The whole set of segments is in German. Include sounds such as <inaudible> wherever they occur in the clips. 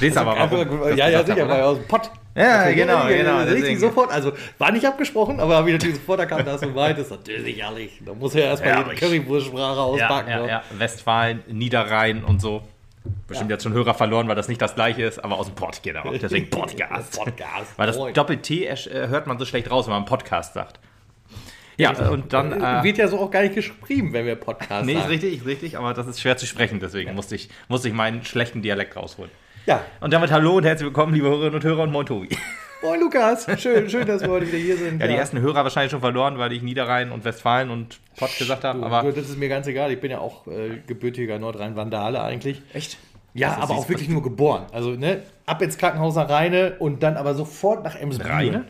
Ja, verstehst du aber Also, warum? ja, ja, sicher, weil aus dem Pott. Ja, Okay, genau, ja, genau, Richtig deswegen. sofort, also war nicht abgesprochen, aber habe ich natürlich sofort erkannt, dass du meintest, natürlich ehrlich. Da muss er erstmal die Ehrlich. Currywurstsprache Ja, auspacken. ja, ne? ja. Westfalen, Niederrhein und so. Bestimmt Ja. jetzt schon Hörer verloren, weil das nicht das gleiche ist, aber aus dem Pott, genau. Deswegen <laughs> Podcast. Podcast. Weil das. Doppel-T äh, hört man so schlecht raus, wenn man Podcast sagt. Ja, und dann. Äh, Wird ja so auch gar nicht geschrieben, wenn wir Podcast nee, ist richtig, ist richtig, aber das ist schwer zu sprechen, deswegen musste, ich, musste ich meinen schlechten Dialekt rausholen. Ja. Und damit hallo und herzlich willkommen, liebe Hörerinnen und Hörer und moin Tobi. <laughs> Moin Lukas, schön, schön, dass wir heute wieder hier sind. Ja, die ersten Hörer wahrscheinlich schon verloren, weil ich Niederrhein und Westfalen und Pott gesagt habe, Du, aber. das ist mir ganz egal, ich bin ja auch äh, gebürtiger Nordrhein-Vandale eigentlich. Echt? Ja, Das aber auch wirklich nur geboren. Also, ne, ab ins Krankenhaus nach Rheine und dann aber sofort nach Emsbüren. Rheine?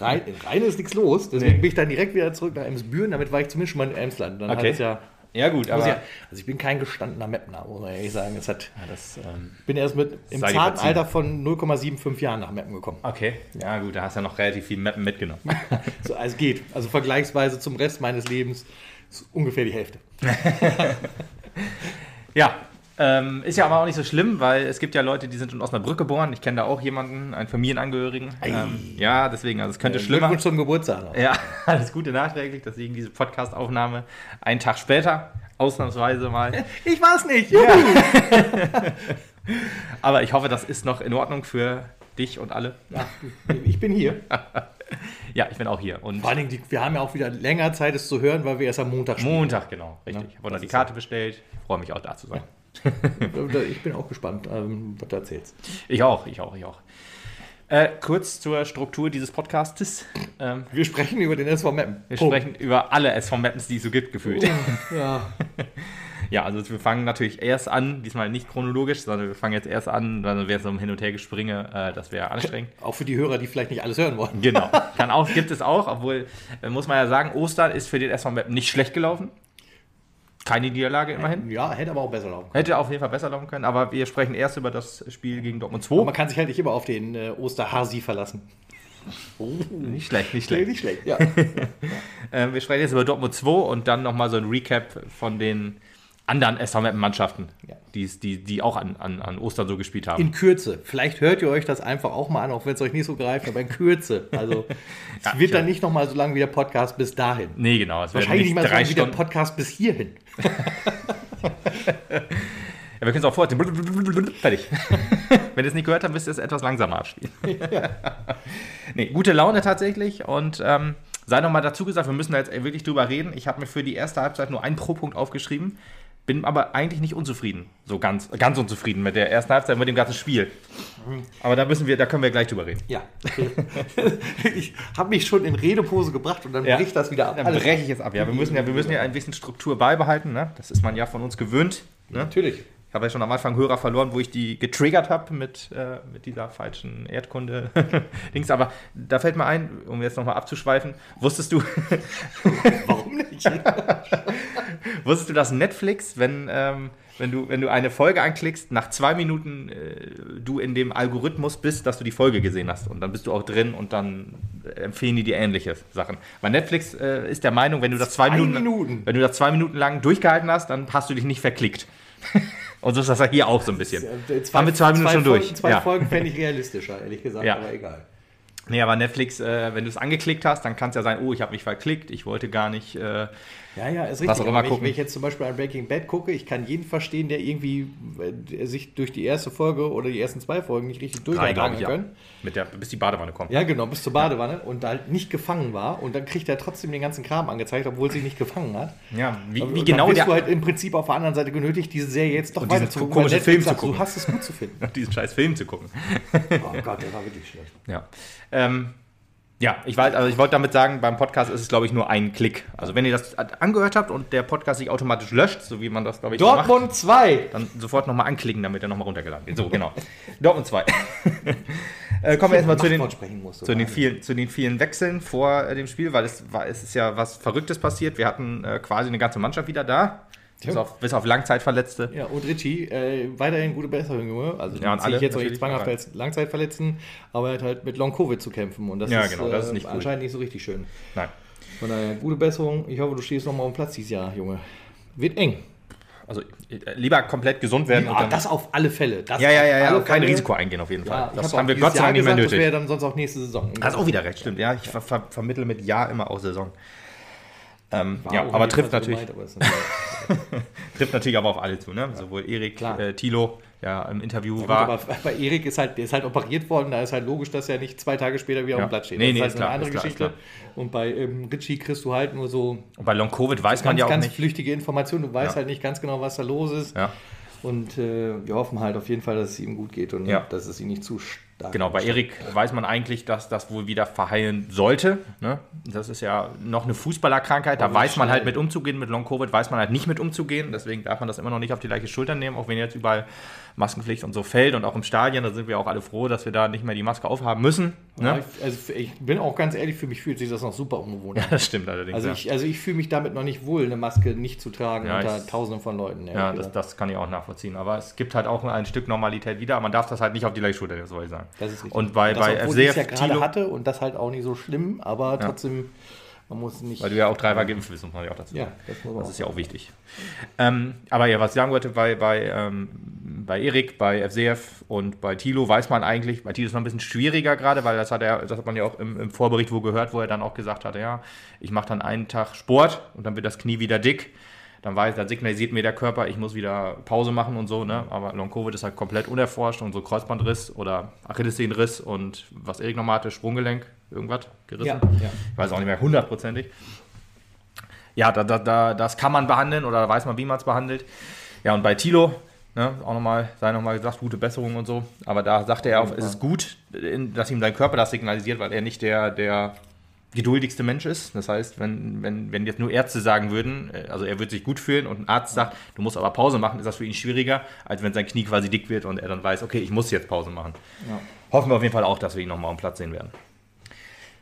Rhein, in Rheine ist nichts los, deswegen bin ich dann direkt wieder zurück nach Emsbüren, damit war ich zumindest schon mal in Emsland. Dann Okay. hat es ja, Ja, gut, aber. ja, also ich bin kein gestandener Meppner, muss man ehrlich sagen. Hat, Ja, das, ähm, ich bin erst mit im zarten. Alter von 0,75 Jahren nach Meppen gekommen. okay, ja, gut, da hast du ja noch relativ viel Mappen mitgenommen. <laughs> So, also es geht. Also vergleichsweise zum Rest meines Lebens ist ungefähr die Hälfte. <laughs> Ja, ähm, ist ja aber auch nicht so schlimm, weil es gibt ja Leute, die sind in Osnabrück geboren. Ich kenne da auch jemanden, einen Familienangehörigen. Ähm, ja, deswegen, also es könnte schlimmer. Glückwunsch zum Geburtstag noch. Ja, <laughs> alles Gute nachträglich, deswegen diese Podcast-Aufnahme einen Tag später, ausnahmsweise mal. <laughs> Ich war's nicht. Juhu. <laughs> Aber ich hoffe, das ist noch in Ordnung für dich und alle. Ja, ich bin hier. Ja, ich bin auch hier. Und Vor allen Dingen, die, wir haben ja auch wieder länger Zeit, es zu hören, weil wir erst am Montag spielen. Montag, genau, richtig. Ja, Ich habe noch die Karte bestellt. Ich freue mich auch da zu sein. Ich bin auch gespannt, ähm, was du erzählst. Ich auch, ich auch, ich auch. Äh, kurz zur Struktur dieses Podcastes. Ähm, Wir sprechen über den SV Meppen. wir Punkt. sprechen über alle SV Mappens, die es so gibt, gefühlt. Ja. <laughs> Ja, also wir fangen natürlich erst an, diesmal nicht chronologisch, sondern wir fangen jetzt erst an, dann wäre es so ein Hin- und Hergespringe, äh, das wäre anstrengend. <laughs> Auch für die Hörer, die vielleicht nicht alles hören wollen. Genau, kann auch, gibt es auch, obwohl, äh, muss man ja sagen, Ostern ist für den SV Mappen nicht schlecht gelaufen. Keine Niederlage immerhin. Ja, hätte aber auch besser laufen können. Hätte auf jeden Fall besser laufen können, aber wir sprechen erst über das Spiel gegen Dortmund Aber 2. man kann sich halt nicht immer auf den äh, Osterhasi verlassen. Nicht schlecht, nicht Nee, schlecht. nicht schlecht, ja. <laughs> Äh, wir sprechen jetzt über Dortmund 2 und dann nochmal so ein Recap von den anderen SV Mappen Mannschaften, Ja. die, die, die auch an, an, an Ostern so gespielt haben. In Kürze. Vielleicht hört ihr euch das einfach auch mal an, auch wenn es euch nicht so greift, aber in Kürze. Also <laughs> es Ja, wird dann nicht nochmal so lang wie der Podcast bis dahin. nee, genau. Es Wahrscheinlich nicht mal so lang wie der. Podcast bis hierhin. Ja, wir können es auch vorziehen. Fertig. <laughs> Wenn ihr es nicht gehört habt, müsst ihr es etwas langsamer abspielen. <laughs> nee, gute Laune tatsächlich. Und ähm, sei noch mal dazu gesagt, wir müssen da jetzt wirklich drüber reden. Ich habe mir für die erste Halbzeit nur einen Pro-Punkt aufgeschrieben. Bin aber eigentlich nicht unzufrieden. So ganz, ganz unzufrieden mit der ersten Halbzeit, mit dem ganzen Spiel. Aber da müssen wir, da können wir gleich drüber reden. Ja. <laughs> ich habe mich schon in Redepose gebracht und dann Ja. bricht das wieder ab. Dann breche ich jetzt ab. Ja, wir müssen ja, wir müssen ja ein bisschen Struktur beibehalten. Ne? Das ist man ja von uns gewöhnt. Ne? Natürlich. Ich habe ja schon am Anfang Hörer verloren, wo ich die getriggert habe mit, äh, mit dieser falschen Erdkunde-Dings. <laughs> Aber da fällt mir ein, um jetzt nochmal abzuschweifen, wusstest du, <laughs> Warum nicht? <laughs> wusstest du, dass Netflix, wenn, ähm, wenn, du, wenn du eine Folge anklickst, nach zwei Minuten äh, du in dem Algorithmus bist, dass du die Folge gesehen hast. Und dann bist du auch drin und dann empfehlen die dir ähnliche Sachen. Weil Netflix äh, ist der Meinung, wenn du das zwei, Zwei Minuten, Minuten? wenn du das zwei Minuten lang durchgehalten hast, dann hast du dich nicht verklickt. Und so ist das ja hier auch so ein bisschen. Haben wir zwei Minuten schon Folgen, durch. Zwei Ja. Folgen fände ich realistischer, ehrlich gesagt, Ja. aber egal. Nee, aber Netflix, äh, wenn du es angeklickt hast, dann kann es ja sein, oh, ich habe mich verklickt, ich wollte gar nicht. Äh, Ja, ja, ist richtig. Was auch immer Aber wenn, ich, gucken. wenn ich jetzt zum Beispiel ein Breaking Bad gucke, ich kann jeden verstehen, der irgendwie äh, sich durch die erste Folge oder die ersten zwei Folgen nicht richtig durchhalten ja. können. Mit der, bis die Badewanne kommt. Ja, genau, bis zur Badewanne und da halt nicht gefangen war und dann kriegt er trotzdem den ganzen Kram angezeigt, obwohl sie nicht gefangen hat. Ja, wie, wie genau bist der. du halt im Prinzip auf der anderen Seite genötigt, diese Serie jetzt doch Und weiter zu gucken. komischen Film zu sagt, gucken. Du hast es gut zu finden. <laughs> diesen scheiß Film zu gucken. Oh Gott, der war wirklich schlecht. Ja. Ähm, ja, ich weiß, also ich wollte damit sagen, beim Podcast ist es, glaube ich, nur ein Klick. Also wenn ihr das angehört habt und der Podcast sich automatisch löscht, so wie man das, glaube ich, so macht, Dortmund 2. dann sofort nochmal anklicken, damit er nochmal runtergeladen wird. So, genau. <laughs> Dortmund 2. <laughs> äh, kommen wir erstmal zu den, zu den, vielen, zu den vielen Wechseln vor äh, dem Spiel, weil es, war, es ist ja was Verrücktes passiert. Wir hatten äh, quasi eine ganze Mannschaft wieder da, bis auf, bis auf Langzeitverletzte. Ja, und Richie, äh, weiterhin gute Besserung, Junge. Also, Ja, ziehe alle ich jetzt auch nicht natürlich, zwanghaft aber- als Langzeitverletzten, aber er hat halt mit Long-Covid zu kämpfen. Und das Ja, ist, genau, das ist äh, nicht cool. anscheinend nicht so richtig schön. Nein. Von daher, gute Besserung. Ich hoffe, du stehst nochmal auf dem Platz dieses Jahr, Junge. Wird eng. also äh, lieber komplett gesund werden. Ja, das auf alle Fälle. Das ja, ja, ja, ja, kein Fälle. Risiko eingehen auf jeden Fall. Ja, das hab haben wir Gott sei Dank nicht mehr gesagt, Das wäre nötig. dann sonst auch nächste Saison. Hast auch wieder recht, stimmt. Ja, ich ver ver vermittle mit Ja immer auch Saison. Ähm, ja, aber trifft so natürlich, gemeint, aber <laughs> trifft natürlich aber auf alle zu, ne? Sowohl Erik, Klar. äh, Thilo, ja, im Interview Gut, war. aber bei Erik ist halt, der ist halt operiert worden, da ist halt logisch, dass er nicht zwei Tage später wieder Ja. auf dem Platz steht. Nee, das nee, ist halt ist klar, eine andere ist klar, Geschichte. Und bei ähm, Ritchie kriegst du halt nur so Und bei Long Covid weiß man ganz, ja auch ganz nicht. flüchtige Informationen. Du weißt Ja. halt nicht ganz genau, was da los ist. Ja. Und äh, wir hoffen halt auf jeden Fall, dass es ihm gut geht und Ja. dass es ihn nicht zu stark Genau, bei Erik weiß man eigentlich, dass das wohl wieder verheilen sollte. Ne? Das ist ja noch eine Fußballerkrankheit, da weiß man halt mit umzugehen. Mit Long Covid weiß man halt nicht mit umzugehen. Deswegen darf man das immer noch nicht auf die gleiche Schulter nehmen, auch wenn jetzt überall Maskenpflicht und so fällt und auch im Stadion. Da sind wir auch alle froh, dass wir da nicht mehr die Maske aufhaben müssen. Ja, Ne? ich, also ich bin auch ganz ehrlich, für mich fühlt sich das noch super ungewohnt an. Das stimmt allerdings. Also ja. ich, also ich fühle mich damit noch nicht wohl, eine Maske nicht zu tragen Ja, unter ich- tausenden von Leuten. ja, das, das kann ich auch nachvollziehen. Aber es gibt halt auch ein Stück Normalität wieder. Man darf das halt nicht auf die gleiche Schulter nehmen, soll ich sagen. Das ist richtig. Und bei, das, bei obwohl FCF, ja gerade hatte und das halt auch nicht so schlimm, aber trotzdem, man muss nicht. weil du ja auch dreimal geimpft bist, muss man ja auch dazu ja, sagen. das man Das auch. ist ja auch wichtig. Ähm, aber ja, was ich sagen wollte, bei, bei, ähm, bei Erik, bei FCF und bei Thilo weiß man eigentlich, bei Thilo ist es noch ein bisschen schwieriger gerade, weil das hat er, das hat man ja auch im, im Vorbericht wo gehört, wo er dann auch gesagt hat, ja, ich mache dann einen Tag Sport und dann wird das Knie wieder dick. Dann weiß, dann signalisiert mir der Körper, ich muss wieder Pause machen und so, ne? Aber Long Covid ist halt komplett unerforscht und so Kreuzbandriss oder Achillessehnenriss und was Erik nochmal hatte, Sprunggelenk, irgendwas gerissen. Ja, ja. Ich weiß auch nicht mehr hundertprozentig. Ja, da, da, da, das kann man behandeln oder da weiß man, wie man es behandelt. Ja, und bei Tilo, ne, auch nochmal, sei nochmal gesagt, gute Besserung und so. Aber da sagte er auch, es ist gut, dass ihm sein Körper das signalisiert, weil er nicht der, der geduldigste Mensch ist. Das heißt, wenn, wenn, wenn jetzt nur Ärzte sagen würden, äh, also er wird sich gut fühlen und ein Arzt sagt, du musst aber Pause machen, ist das für ihn schwieriger, als wenn sein Knie quasi dick wird und er dann weiß, okay, ich muss jetzt Pause machen. Ja. Hoffen wir auf jeden Fall auch, dass wir ihn nochmal am Platz sehen werden.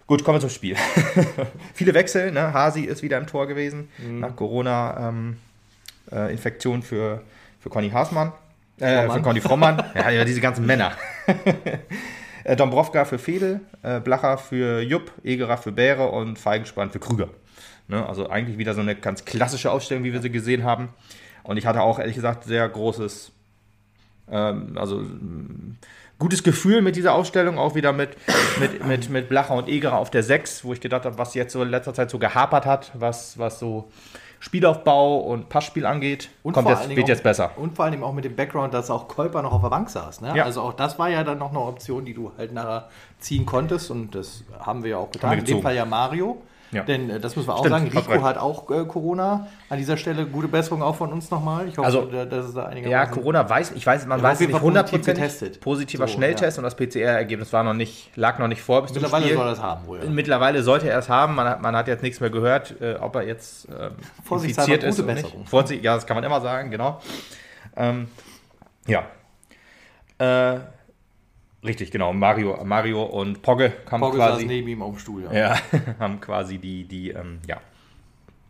Gut, kommen wir zum Spiel. <laughs> Viele Wechsel, ne? Hasi ist wieder im Tor gewesen, nach Corona-Infektion für, für Conny Haasmann, äh, für Conny Frommann, <laughs> ja, diese ganzen Männer. <laughs> Äh, Dombrovka für Fedel, äh, Blacher für Jupp, Egerer für Bäre und Feigenspann für Krüger. Ne? Also eigentlich wieder so eine ganz klassische Ausstellung, wie wir sie gesehen haben. Und ich hatte auch ehrlich gesagt sehr großes ähm, also mm, gutes Gefühl mit dieser Ausstellung, auch wieder mit, mit, mit, mit Blacher und Egerer auf der 6, wo ich gedacht habe, was jetzt so in letzter Zeit so gehapert hat, was, was so Spielaufbau und Passspiel angeht, Und kommt vor jetzt, wird auch- jetzt besser. Und vor allem auch mit dem Background, dass auch Kolper noch auf der Bank saß. Ne? Ja. Also auch das war ja dann noch eine Option, die du halt nachher ziehen konntest und das haben wir ja auch getan. In dem. Fall ja Mario. Ja. Denn äh, das müssen wir auch Stimmt, sagen, Rico hat auch äh, Corona. An dieser Stelle gute Besserung auch von uns nochmal. Ich hoffe, Also, da- dass es da einigermaßen... Ja, Corona weiß, ich weiß, man war weiß es nicht Fall positiv hundertprozentig. getestet. Positiver So, Schnelltest und das PCR-Ergebnis war noch nicht, lag noch nicht vor bis zum Mittlerweile Spiel. soll er das haben wohl. Ja. Mittlerweile sollte er es haben. Man hat, man hat jetzt nichts mehr gehört, äh, ob er jetzt ähm, <laughs> infiziert ist gute oder nicht. Vorsicht, ja, das kann man immer sagen, genau. Ähm, ja. Äh, richtig, genau. Mario, Mario und Pogge kamen Pogge quasi. neben ihm auf dem Stuhl. Ja. Ja, <laughs> haben quasi die, die, ähm, ja,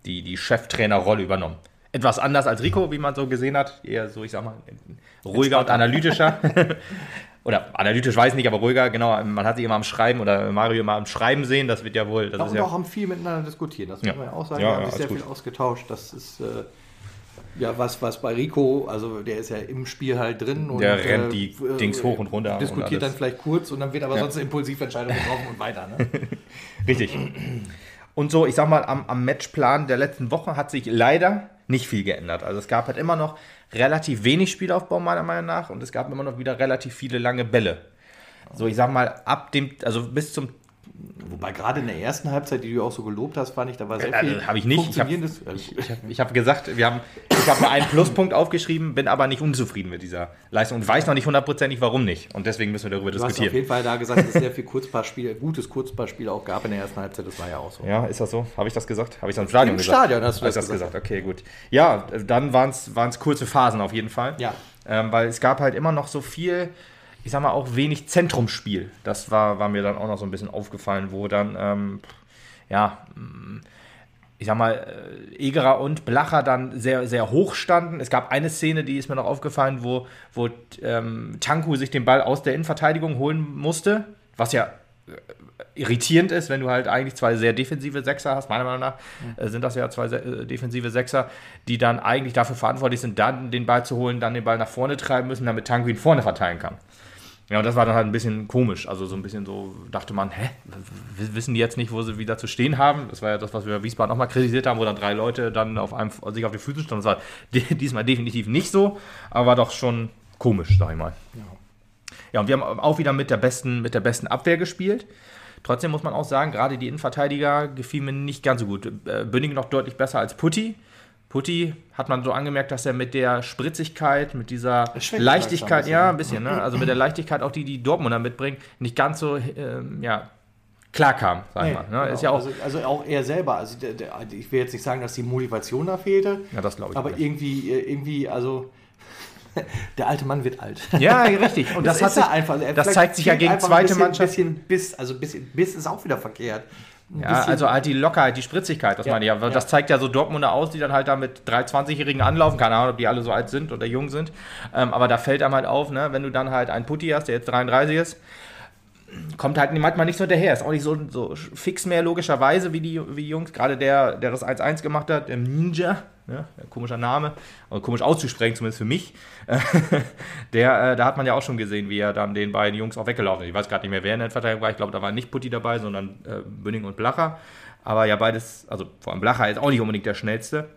die, die Cheftrainerrolle übernommen. Etwas anders als Rico, wie man so gesehen hat. Eher so, ich sag mal, ruhiger und analytischer. <laughs> oder analytisch weiß ich nicht, aber ruhiger, genau. Man hat sich immer am Schreiben oder Mario immer am Schreiben sehen. Das wird ja wohl. Das Ja, und ja, auch haben viel miteinander diskutiert. Das Ja. muss man ja auch sagen. Ja, wir haben ja, sich sehr alles viel gut. ausgetauscht. Das ist äh, ja was, was bei Rico, also der ist ja im Spiel halt drin. Und, Der rennt die äh, Dings hoch und runter und Diskutiert dann alles. vielleicht kurz und dann wird aber Ja. sonst eine Impulsiventscheidung getroffen und weiter. Ne? <laughs> Richtig. Und so, ich sag mal, am, am Matchplan der letzten Woche hat sich leider nicht viel geändert. Also es gab halt immer noch relativ wenig Spielaufbau, meiner Meinung nach, und es gab immer noch wieder relativ viele lange Bälle. So, ich sag mal, ab dem, also bis zum Wobei gerade in der ersten Halbzeit, die du auch so gelobt hast, fand ich, da war sehr Äh, viel hab ich nicht. Ich hab- habe ich hab gesagt, wir haben, ich habe mir einen Pluspunkt aufgeschrieben, bin aber nicht unzufrieden mit dieser Leistung und weiß noch nicht hundertprozentig, warum nicht. Und deswegen müssen wir darüber du hast auf diskutieren. jeden Fall da gesagt, dass es sehr viel Kurzpassspiel, gutes Kurzpassspiel auch gab in der ersten Halbzeit. Das war ja auch so. Ja, ist das so? Habe ich das gesagt? Habe ich das im Stadion Im gesagt? Stadion hast du das das gesagt. gesagt. Okay, gut. Ja, dann waren es kurze Phasen auf jeden Fall. Ja. Ähm, weil es gab halt immer noch so viel, ich sag mal auch wenig Zentrumsspiel. Das war, war mir dann auch noch so ein bisschen aufgefallen, wo dann, ähm, ja, ich sag mal, äh, Egerer und Blacher dann sehr, sehr hoch standen. Es gab eine Szene, die ist mir noch aufgefallen, wo, wo ähm, Tanku sich den Ball aus der Innenverteidigung holen musste, was ja irritierend ist, wenn du halt eigentlich zwei sehr defensive Sechser hast, meiner Meinung nach äh, sind das ja zwei äh, defensive Sechser, die dann eigentlich dafür verantwortlich sind, dann den Ball zu holen, dann den Ball nach vorne treiben müssen, damit Tanguy vorne verteilen kann. Ja, und das war dann halt ein bisschen komisch. Also so ein bisschen so dachte man, hä, wissen die jetzt nicht, wo sie wieder zu stehen haben? Das war ja das, was wir bei Wiesbaden nochmal kritisiert haben, wo dann drei Leute dann auf einem, sich auf die Füße standen. Das war <laughs> diesmal definitiv nicht so, aber war doch schon komisch, sag ich mal. Ja. ja, und wir haben auch wieder mit der besten, mit der besten Abwehr gespielt. Trotzdem muss man auch sagen, gerade die Innenverteidiger gefielen mir nicht ganz so gut. Äh, Bünning noch deutlich besser als Putti. Putti hat man so angemerkt, dass er mit der Spritzigkeit, mit dieser Leichtigkeit, ein ja, ein bisschen, ne? also mit der Leichtigkeit auch die, die Dortmunder mitbringen, nicht ganz so, ähm, ja, klar kam, sag nee, mal. Ne? Genau. Ist ja auch also, also, auch er selber, also der, der, ich will jetzt nicht sagen, dass die Motivation da fehlte, ja, das glaube ich aber nicht. irgendwie, äh, irgendwie, also <laughs> der alte Mann wird alt. Ja, richtig. <laughs> Und das, das hat sich, einfach. Das zeigt sich ja gegen zweite Mannschaft. Ein bisschen Biss, also ein bisschen Biss ist auch wieder verkehrt. Ja, also halt die Lockerheit, die Spritzigkeit, das ja, meine ich. Aber ja. das zeigt ja so Dortmunder aus, die dann halt da mit 320-Jährigen anlaufen. Keine Ahnung, ob die alle so alt sind oder jung sind. Ähm, aber da fällt einem halt auf, ne, wenn du dann halt einen Putti hast, der jetzt 33 ist, kommt halt manchmal nicht so hinterher. Ist auch nicht so, so fix mehr logischerweise wie die, wie die Jungs. Gerade der, der das 1-1 gemacht hat, der Ninja, ja, komischer Name, oder komisch auszusprechen, zumindest für mich. <laughs> der, äh, da hat man ja auch schon gesehen, wie er dann den beiden Jungs auch weggelaufen ist. Ich weiß gerade nicht mehr, wer in der Verteidigung war. Ich glaube, da war nicht Putti dabei, sondern äh, Bünning und Blacher. Aber ja, beides, also vor allem Blacher ist auch nicht unbedingt der schnellste.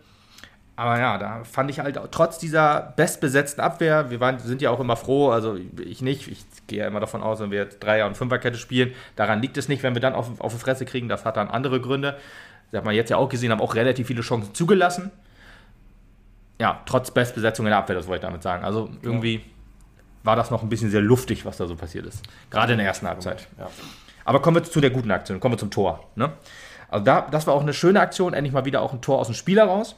Aber ja, da fand ich halt trotz dieser bestbesetzten Abwehr, wir waren, sind ja auch immer froh, also ich nicht, ich gehe ja immer davon aus, wenn wir jetzt Dreier- und Fünferkette spielen, daran liegt es nicht, wenn wir dann auf, auf die Fresse kriegen, das hat dann andere Gründe. Das hat man jetzt ja auch gesehen, haben auch relativ viele Chancen zugelassen. Ja, trotz Bestbesetzung in der Abwehr, das wollte ich damit sagen. Also irgendwie war das noch ein bisschen sehr luftig, was da so passiert ist. Gerade in der ersten Halbzeit. Ja. Aber kommen wir zu der guten Aktion, kommen wir zum Tor. Ne? Also da, das war auch eine schöne Aktion, endlich mal wieder auch ein Tor aus dem Spiel heraus.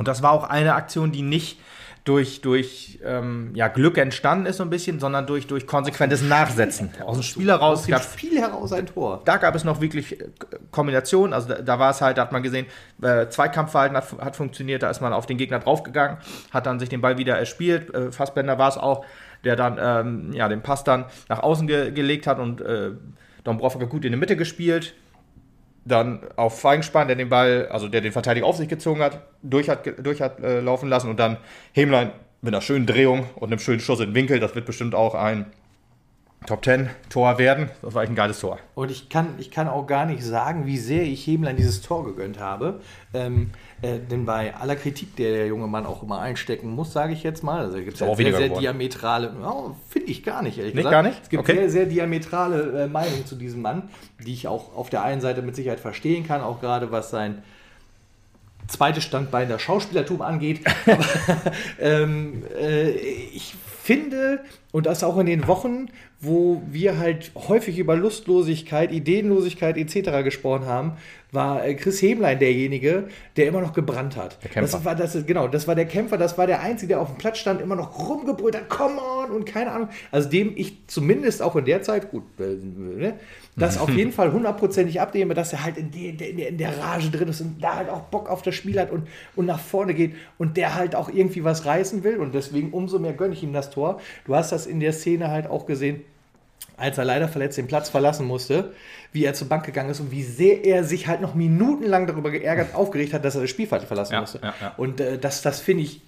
Und das war auch eine Aktion, die nicht durch, durch ähm, ja, Glück entstanden ist so ein bisschen, sondern durch, durch konsequentes Nachsetzen. <laughs> Aus dem Spiel heraus. Aus dem Spiel heraus ein Tor. Da gab es noch wirklich äh, Kombinationen. Also da, da war es halt, da hat man gesehen, äh, Zweikampfverhalten hat, hat funktioniert, da ist man auf den Gegner draufgegangen, hat dann sich den Ball wieder erspielt. Äh, Fassbender war es auch, der dann ähm, ja, den Pass dann nach außen ge gelegt hat und äh, Dombrovka gut in die Mitte gespielt dann auf Feigenspann, der den Ball, also der den Verteidiger auf sich gezogen hat, durch hat, durch hat äh, laufen lassen und dann Hemlein mit einer schönen Drehung und einem schönen Schuss in den Winkel. Das wird bestimmt auch ein Top 10 Tor werden. Das war echt ein geiles Tor. Und ich kann, ich kann auch gar nicht sagen, wie sehr ich Hemlein dieses Tor gegönnt habe. Ähm, äh, denn bei aller Kritik, der der junge Mann auch immer einstecken muss, sage ich jetzt mal, also gibt es ja sehr, sehr diametrale, oh, finde ich gar nicht, ehrlich nicht, gesagt. gar nicht? Es gibt okay. sehr, sehr diametrale äh, Meinungen zu diesem Mann, die ich auch auf der einen Seite mit Sicherheit verstehen kann, auch gerade was sein zweites Standbein der Schauspielertum angeht. <laughs> Aber, ähm, äh, ich finde, und das auch in den Wochen, wo wir halt häufig über Lustlosigkeit, Ideenlosigkeit etc. gesprochen haben, war äh, Chris Hemlein derjenige, der immer noch gebrannt hat. Der Kämpfer. Das war, das, genau, das war der Kämpfer, das war der Einzige, der auf dem Platz stand, immer noch rumgebrüllt hat, come on und keine Ahnung. Also dem ich zumindest auch in der Zeit, gut, äh, ne, das auf <laughs> jeden Fall hundertprozentig abnehme, dass er halt in, die, in, der, in, der, Rage drin ist und da halt auch Bock auf das Spiel hat und, und nach vorne geht und der halt auch irgendwie was reißen will und deswegen umso mehr gönne ich ihm das Tor. Du hast das in der Szene halt auch gesehen, als er leider verletzt den Platz verlassen musste, wie er zur Bank gegangen ist und wie sehr er sich halt noch minutenlang darüber geärgert, aufgeregt hat, dass er das Spielfeld verlassen ja, musste. Ja, ja. Und äh, das, das finde ich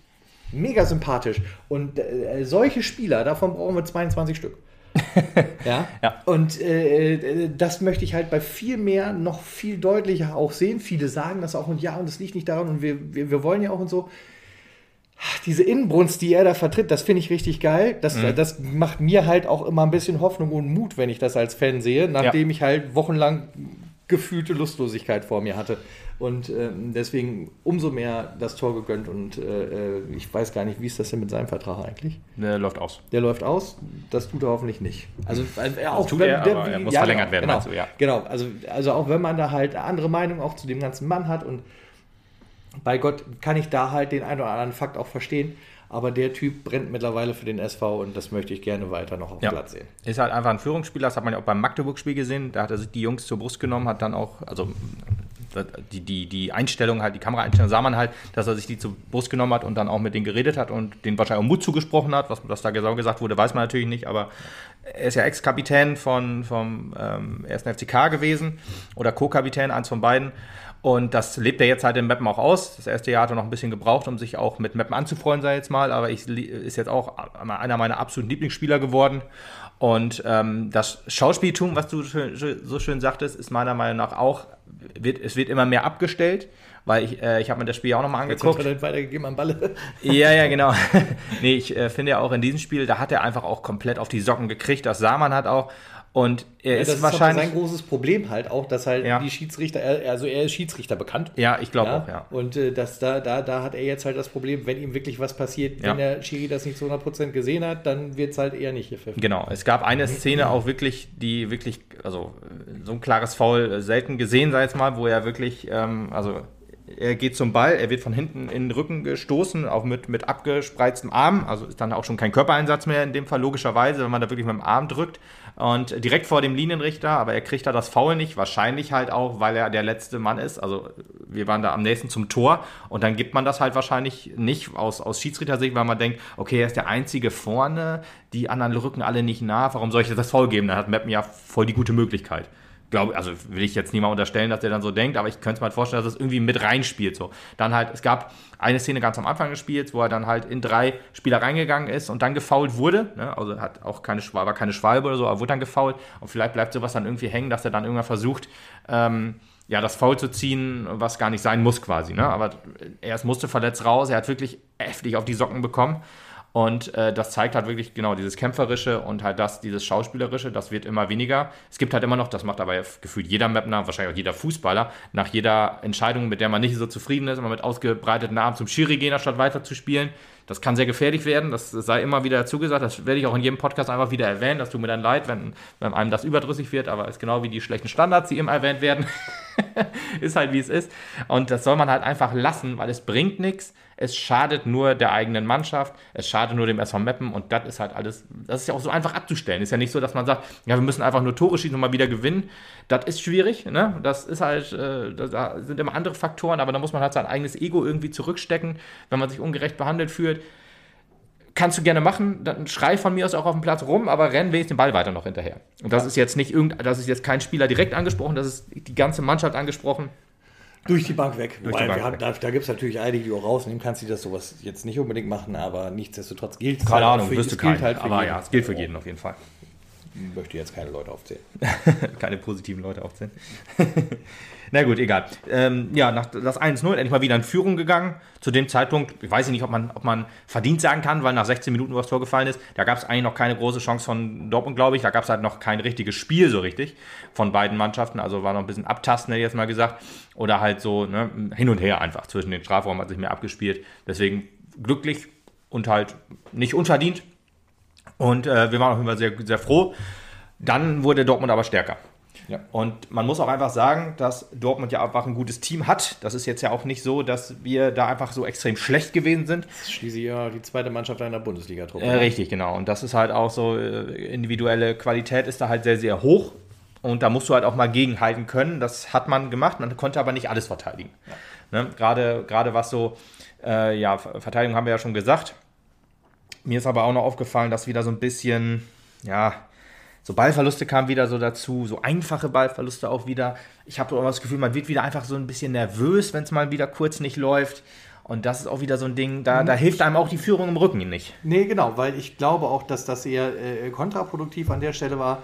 mega sympathisch. Und äh, solche Spieler, davon brauchen wir 22 Stück. <laughs> ja? ja. Und äh, äh, das möchte ich halt bei viel mehr noch viel deutlicher auch sehen. Viele sagen das auch und ja, und das liegt nicht daran und wir, wir, wir wollen ja auch und so. Diese Inbrunst, die er da vertritt, das finde ich richtig geil. Das, mhm. das macht mir halt auch immer ein bisschen Hoffnung und Mut, wenn ich das als Fan sehe, nachdem ja. ich halt wochenlang gefühlte Lustlosigkeit vor mir hatte. Und äh, deswegen umso mehr das Tor gegönnt. Und äh, äh, ich weiß gar nicht, wie ist das denn mit seinem Vertrag eigentlich? Der läuft aus. Der läuft aus. Das tut er hoffentlich nicht. Also äh, auch tut wenn, er, der, er muss ja, verlängert genau, werden. Genau, du, ja. genau. Also, also auch wenn man da halt andere Meinung auch zu dem ganzen Mann hat und bei Gott kann ich da halt den einen oder anderen Fakt auch verstehen. Aber der Typ brennt mittlerweile für den SV und das möchte ich gerne weiter noch auf ja. Platz sehen. Ist halt einfach ein Führungsspieler, das hat man ja auch beim Magdeburg-Spiel gesehen. Da hat er sich die Jungs zur Brust genommen, hat dann auch, also die, die, die Einstellung halt, die Kameraeinstellung sah man halt, dass er sich die zur Brust genommen hat und dann auch mit denen geredet hat und denen wahrscheinlich auch Mut zugesprochen hat. Was, was da genau gesagt wurde, weiß man natürlich nicht, aber er ist ja Ex-Kapitän von, vom ähm, 1. FCK gewesen oder Co-Kapitän, eins von beiden. Und das lebt er jetzt halt in Meppen auch aus. Das erste Jahr hat er noch ein bisschen gebraucht, um sich auch mit Meppen anzufreuen, sei jetzt mal. Aber ich ist jetzt auch einer meiner absoluten Lieblingsspieler geworden. Und ähm, das Schauspieltum, was du so schön sagtest, ist meiner Meinung nach auch, wird, es wird immer mehr abgestellt, weil ich, äh, ich habe mir das Spiel auch nochmal angeguckt. Jetzt weitergegeben am Balle. <laughs> Ja, ja, genau. <laughs> nee, ich äh, finde ja auch in diesem Spiel, da hat er einfach auch komplett auf die Socken gekriegt. Das sah man halt auch. Und er ja, ist, ist wahrscheinlich. sein großes Problem halt auch, dass halt ja. die Schiedsrichter, also er ist Schiedsrichter bekannt. Ja, ich glaube ja? auch, ja. Und äh, das, da, da, da hat er jetzt halt das Problem, wenn ihm wirklich was passiert, wenn der Schiri das nicht zu 100% gesehen hat, dann wird es halt eher nicht gepfiffen. Genau, es gab eine Szene auch wirklich, die wirklich, also so ein klares Foul selten gesehen, sei es mal, wo er wirklich, ähm, also er geht zum Ball, er wird von hinten in den Rücken gestoßen, auch mit, mit abgespreiztem Arm. Also ist dann auch schon kein Körpereinsatz mehr in dem Fall, logischerweise, wenn man da wirklich mit dem Arm drückt. Und direkt vor dem Linienrichter, aber er kriegt da das Foul nicht, wahrscheinlich halt auch, weil er der letzte Mann ist. Also wir waren da am nächsten zum Tor und dann gibt man das halt wahrscheinlich nicht aus, aus Schiedsrichtersicht, weil man denkt, okay, er ist der Einzige vorne, die anderen rücken alle nicht nach, warum soll ich das Foul geben? Dann hat Meppen ja voll die gute Möglichkeit glaube, also will ich jetzt niemand unterstellen, dass der dann so denkt, aber ich könnte es mir halt vorstellen, dass es irgendwie mit reinspielt. So. Dann halt, es gab eine Szene ganz am Anfang des Spiels, wo er dann halt in drei Spieler reingegangen ist und dann gefault wurde. Ne? Also hat auch keine, war keine Schwalbe oder so, aber wurde dann gefault. Und vielleicht bleibt sowas dann irgendwie hängen, dass er dann irgendwann versucht, ähm, ja, das Foul zu ziehen, was gar nicht sein muss quasi. Ne? Aber er musste verletzt raus, er hat wirklich heftig auf die Socken bekommen. Und äh, das zeigt halt wirklich genau dieses Kämpferische und halt das, dieses Schauspielerische, das wird immer weniger. Es gibt halt immer noch, das macht aber gefühlt jeder Mapner, wahrscheinlich auch jeder Fußballer, nach jeder Entscheidung, mit der man nicht so zufrieden ist, immer mit ausgebreiteten Armen zum Schiri gehen, anstatt weiter zu spielen. Das kann sehr gefährlich werden, das sei immer wieder zugesagt. Das werde ich auch in jedem Podcast einfach wieder erwähnen. Das tut mir dann leid, wenn, wenn einem das überdrüssig wird, aber ist genau wie die schlechten Standards, die immer erwähnt werden. <laughs> ist halt wie es ist. Und das soll man halt einfach lassen, weil es bringt nichts. Es schadet nur der eigenen Mannschaft, es schadet nur dem SV Meppen und das ist halt alles, das ist ja auch so einfach abzustellen. Ist ja nicht so, dass man sagt, ja, wir müssen einfach nur Tore schießen und mal wieder gewinnen. Das ist schwierig, ne? Das ist halt, äh, da sind immer andere Faktoren, aber da muss man halt sein eigenes Ego irgendwie zurückstecken, wenn man sich ungerecht behandelt fühlt kannst du gerne machen, dann schrei von mir aus auch auf dem Platz rum, aber renn wenigstens den Ball weiter noch hinterher. Und das ist jetzt nicht irgend, das ist jetzt kein Spieler direkt angesprochen, das ist die ganze Mannschaft angesprochen. Durch die Bank weg. Durch die Bank haben. Da, da gibt es natürlich einige, die auch rausnehmen kannst, die das sowas jetzt nicht unbedingt machen, aber nichtsdestotrotz gilt es. Keine halt Ahnung, wirst du keinen, halt aber jeden. ja, es gilt für jeden auf jeden Fall. Möchte jetzt keine Leute aufzählen. <laughs> keine positiven Leute aufzählen. <laughs> Na gut, egal. Ähm, ja, nach das 1-0 endlich mal wieder in Führung gegangen. Zu dem Zeitpunkt, ich weiß nicht, ob man, ob man verdient sagen kann, weil nach 16 Minuten, wo das Tor gefallen ist, da gab es eigentlich noch keine große Chance von Dortmund, glaube ich. Da gab es halt noch kein richtiges Spiel so richtig von beiden Mannschaften. Also war noch ein bisschen abtasten, hätte ich jetzt mal gesagt. Oder halt so ne, hin und her einfach zwischen den Strafraum hat sich mehr abgespielt. Deswegen glücklich und halt nicht unverdient. Und äh, wir waren auch immer sehr, sehr froh. Dann wurde Dortmund aber stärker. Ja. Und man muss auch einfach sagen, dass Dortmund ja einfach ein gutes Team hat. Das ist jetzt ja auch nicht so, dass wir da einfach so extrem schlecht gewesen sind. Das ist schließlich ja die zweite Mannschaft einer Bundesliga-Truppe. Äh, richtig, genau. Und das ist halt auch so, äh, individuelle Qualität ist da halt sehr, sehr hoch. Und da musst du halt auch mal gegenhalten können. Das hat man gemacht. Man konnte aber nicht alles verteidigen. Ja. Ne? Gerade, gerade was so, äh, ja, Verteidigung haben wir ja schon gesagt. Mir ist aber auch noch aufgefallen, dass wieder so ein bisschen, ja, so Ballverluste kamen wieder so dazu, so einfache Ballverluste auch wieder. Ich habe auch das Gefühl, man wird wieder einfach so ein bisschen nervös, wenn es mal wieder kurz nicht läuft. Und das ist auch wieder so ein Ding, da, da hilft einem auch die Führung im Rücken nicht. Nee, genau, weil ich glaube auch, dass das eher äh, kontraproduktiv an der Stelle war.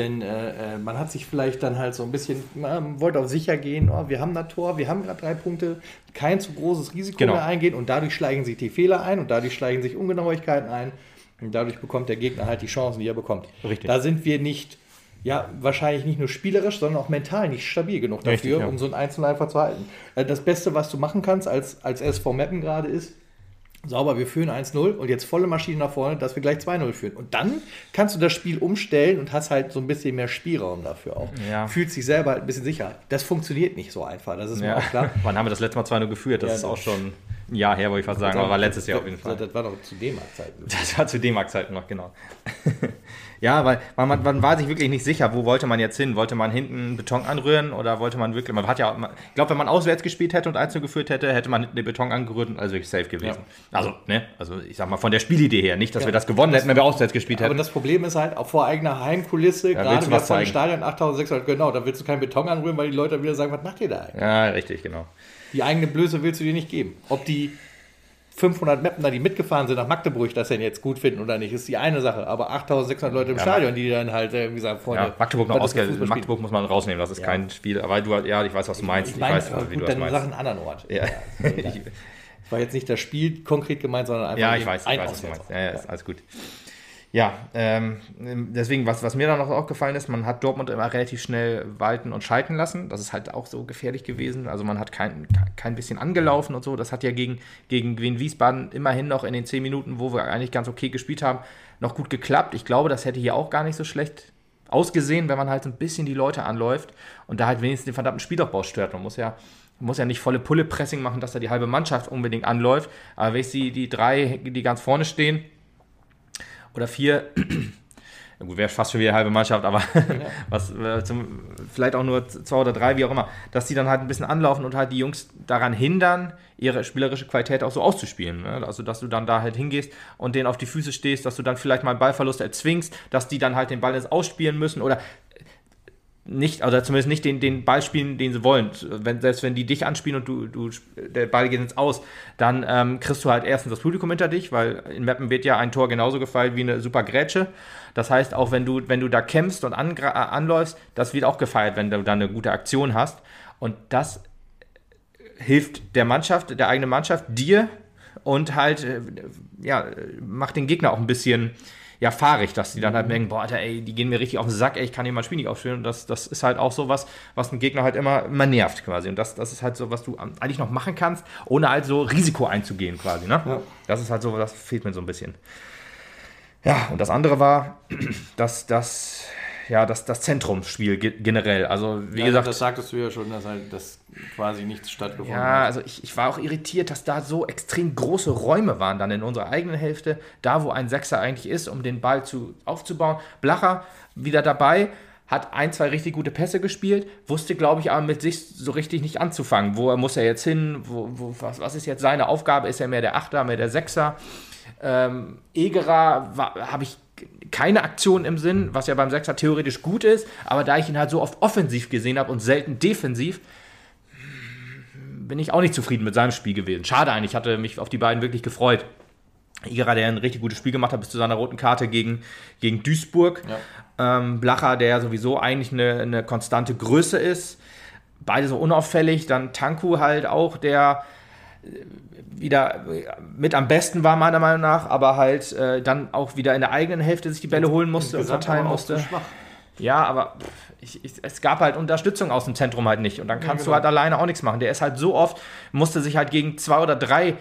Denn äh, äh man hat sich vielleicht dann halt so ein bisschen, man wollte auf sicher gehen, oh, wir haben das Tor, wir haben gerade drei Punkte, kein zu großes Risiko genau. mehr eingehen und dadurch schleichen sich die Fehler ein und dadurch schleichen sich Ungenauigkeiten ein. Und dadurch bekommt der Gegner halt die Chancen, die er bekommt. Richtig. Da sind wir nicht, ja, wahrscheinlich nicht nur spielerisch, sondern auch mental nicht stabil genug dafür, Richtig, ja. um so ein Einzel einfach zu halten. Äh, das Beste, was du machen kannst als, als SV Meppen gerade ist, sauber, wir führen 1-0 und jetzt volle Maschine nach vorne, dass wir gleich 2-0 führen. Und dann kannst du das Spiel umstellen und hast halt so ein bisschen mehr Spielraum dafür auch. Ja. Fühlt sich selber halt ein bisschen sicher. Das funktioniert nicht so einfach, das ist ja. mir auch klar. <laughs> Wann haben wir das letzte Mal 2-0 geführt? Das ja, ist auch schon ein Jahr her, wollte ich fast sagen, aber war letztes Jahr auf jeden Fall. Das war doch zu D-Mark-Zeiten. Das war zu D-Mark-Zeiten noch, genau. <laughs> ja, weil, weil man, man, war sich wirklich nicht sicher, wo wollte man jetzt hin? Wollte man hinten Beton anrühren oder wollte man wirklich, man hat ja, man, ich glaube, wenn man auswärts gespielt hätte und 1 geführt hätte, hätte man den Beton angerührt und also wirklich safe gewesen. Ja. Also, ne, also ich sag mal von der Spielidee her, nicht, dass ja. wir das gewonnen hätten, wenn wir auswärts gespielt hätten. Aber das Problem ist halt, auch vor eigener Heimkulisse, ja, gerade wenn von Stadion 8600, genau, da willst du keinen Beton anrühren, weil die Leute wieder sagen, was macht ihr da eigentlich? Ja, richtig, genau. Die eigene Blöße willst du dir nicht geben. Ob die 500 Mapner, die mitgefahren sind nach Magdeburg, das denn jetzt gut finden oder nicht, ist die eine Sache. Aber 8600 Leute im ja, Stadion, die dann halt, äh, wie gesagt, Freunde. Ja, Magdeburg noch ausgehen. Magdeburg muss man rausnehmen, das ist ja. kein Spiel. Aber du, ja, ich weiß, was du meinst. Ich, ich weiß, gut, wie du das meinst. Sachen anderen Ort. Ja. Also, <laughs> war jetzt nicht das Spiel konkret gemeint, sondern einfach ja, ich weiß, ich weiß, was du meinst. Ja, ja, ist alles gut. Ja, ähm, deswegen, was, was mir dann noch aufgefallen ist, man hat Dortmund immer relativ schnell walten und schalten lassen. Das ist halt auch so gefährlich gewesen. Also man hat kein, kein bisschen angelaufen und so. Das hat ja gegen, gegen Wien Wiesbaden immerhin noch in den zehn Minuten, wo wir eigentlich ganz okay gespielt haben, noch gut geklappt. Ich glaube, das hätte hier auch gar nicht so schlecht ausgesehen, wenn man halt so ein bisschen die Leute anläuft und da halt wenigstens den verdammten Spielaufbau stört. Man muss ja, muss ja nicht volle Pulle-Pressing machen, dass da die halbe Mannschaft unbedingt anläuft. Aber wenn ich die, die drei, die ganz vorne stehen, oder vier. Gut, wäre fast schon wieder halbe Mannschaft, aber ja. <laughs> was, äh, zum, vielleicht auch nur zwei oder drei, wie auch immer, dass die dann halt ein bisschen anlaufen und halt die Jungs daran hindern, ihre spielerische Qualität auch so auszuspielen. Ne? Also, dass du dann da halt hingehst und denen auf die Füße stehst, dass du dann vielleicht mal einen Ballverlust erzwingst, dass die dann halt den Ball ins Ausspielen müssen oder nicht, oder zumindest nicht den, den Ball spielen, den sie wollen. Wenn, selbst wenn die dich anspielen und du, du der Ball geht ins Aus, dann ähm, kriegst du halt erstens das Publikum hinter dich, weil in Mappen wird ja ein Tor genauso gefeiert wie eine super Grätsche. Das heißt, auch wenn du, wenn du da kämpfst und an, anläufst, das wird auch gefeiert, wenn du da eine gute Aktion hast. Und das hilft der Mannschaft, der eigenen Mannschaft, dir und halt, äh, ja, macht den Gegner auch ein bisschen ja fahrig, dass die dann halt merken, boah, Alter, ey, die gehen mir richtig auf den Sack, ey, ich kann hier mal ein Spiel nicht aufspielen. Und das, das ist halt auch so was, was einen Gegner halt immer, immer nervt quasi. Und das, das ist halt so, was du eigentlich noch machen kannst, ohne halt so Risiko einzugehen quasi. Ne? Ja. Das ist halt so, das fehlt mir so ein bisschen. Ja, und das andere war, <clears throat> dass das ja, das, das Zentrumsspiel generell. Also, wie ja, gesagt. Das sagtest du ja schon, dass halt das quasi nichts stattgefunden ja, hat. Ja, also ich, ich war auch irritiert, dass da so extrem große Räume waren dann in unserer eigenen Hälfte, da wo ein Sechser eigentlich ist, um den Ball zu, aufzubauen. Blacher wieder dabei, hat ein, zwei richtig gute Pässe gespielt, wusste, glaube ich, aber mit sich so richtig nicht anzufangen. Wo muss er jetzt hin? Wo, wo, was, was ist jetzt seine Aufgabe? Ist er mehr der Achter, mehr der Sechser? Ähm, Egerer habe ich keine Aktion im Sinn, was ja beim Sechser theoretisch gut ist, aber da ich ihn halt so oft offensiv gesehen habe und selten defensiv, bin ich auch nicht zufrieden mit seinem Spiel gewesen. Schade eigentlich, ich hatte mich auf die beiden wirklich gefreut. Igerer, der ein richtig gutes Spiel gemacht hat bis zu seiner roten Karte gegen, gegen Duisburg. Ja. Ähm, Blacher, der sowieso eigentlich eine, eine konstante Größe ist. Beide so unauffällig. Dann Tanku halt auch, der wieder mit am besten war, meiner Meinung nach, aber halt äh, dann auch wieder in der eigenen Hälfte sich die Bälle holen musste und verteilen musste. Ja, aber ich, ich, es gab halt Unterstützung aus dem Zentrum halt nicht. Und dann kannst ja, genau. du halt alleine auch nichts machen. Der ist halt so oft, musste sich halt gegen zwei oder drei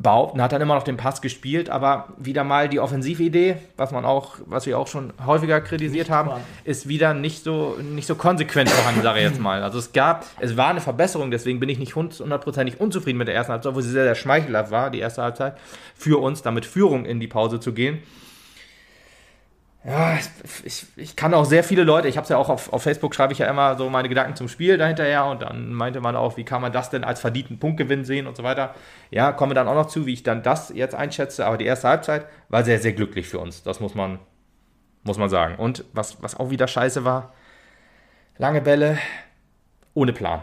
behaupten, hat dann immer noch den Pass gespielt, aber wieder mal die Offensividee, was man auch, was wir auch schon häufiger kritisiert nicht haben, vorhanden. ist wieder nicht so, nicht so konsequent vorhanden, sage ich jetzt mal. Also es gab, es war eine Verbesserung, deswegen bin ich nicht hundertprozentig unzufrieden mit der ersten Halbzeit, wo sie sehr, sehr schmeichelhaft war, die erste Halbzeit, für uns, damit Führung in die Pause zu gehen ja, ich, ich kann auch sehr viele Leute, ich habe es ja auch auf, auf Facebook, schreibe ich ja immer so meine Gedanken zum Spiel dahinterher und dann meinte man auch, wie kann man das denn als verdienten Punktgewinn sehen und so weiter. Ja, kommen wir dann auch noch zu, wie ich dann das jetzt einschätze, aber die erste Halbzeit war sehr, sehr glücklich für uns, das muss man, muss man sagen. Und was, was auch wieder scheiße war, lange Bälle ohne Plan.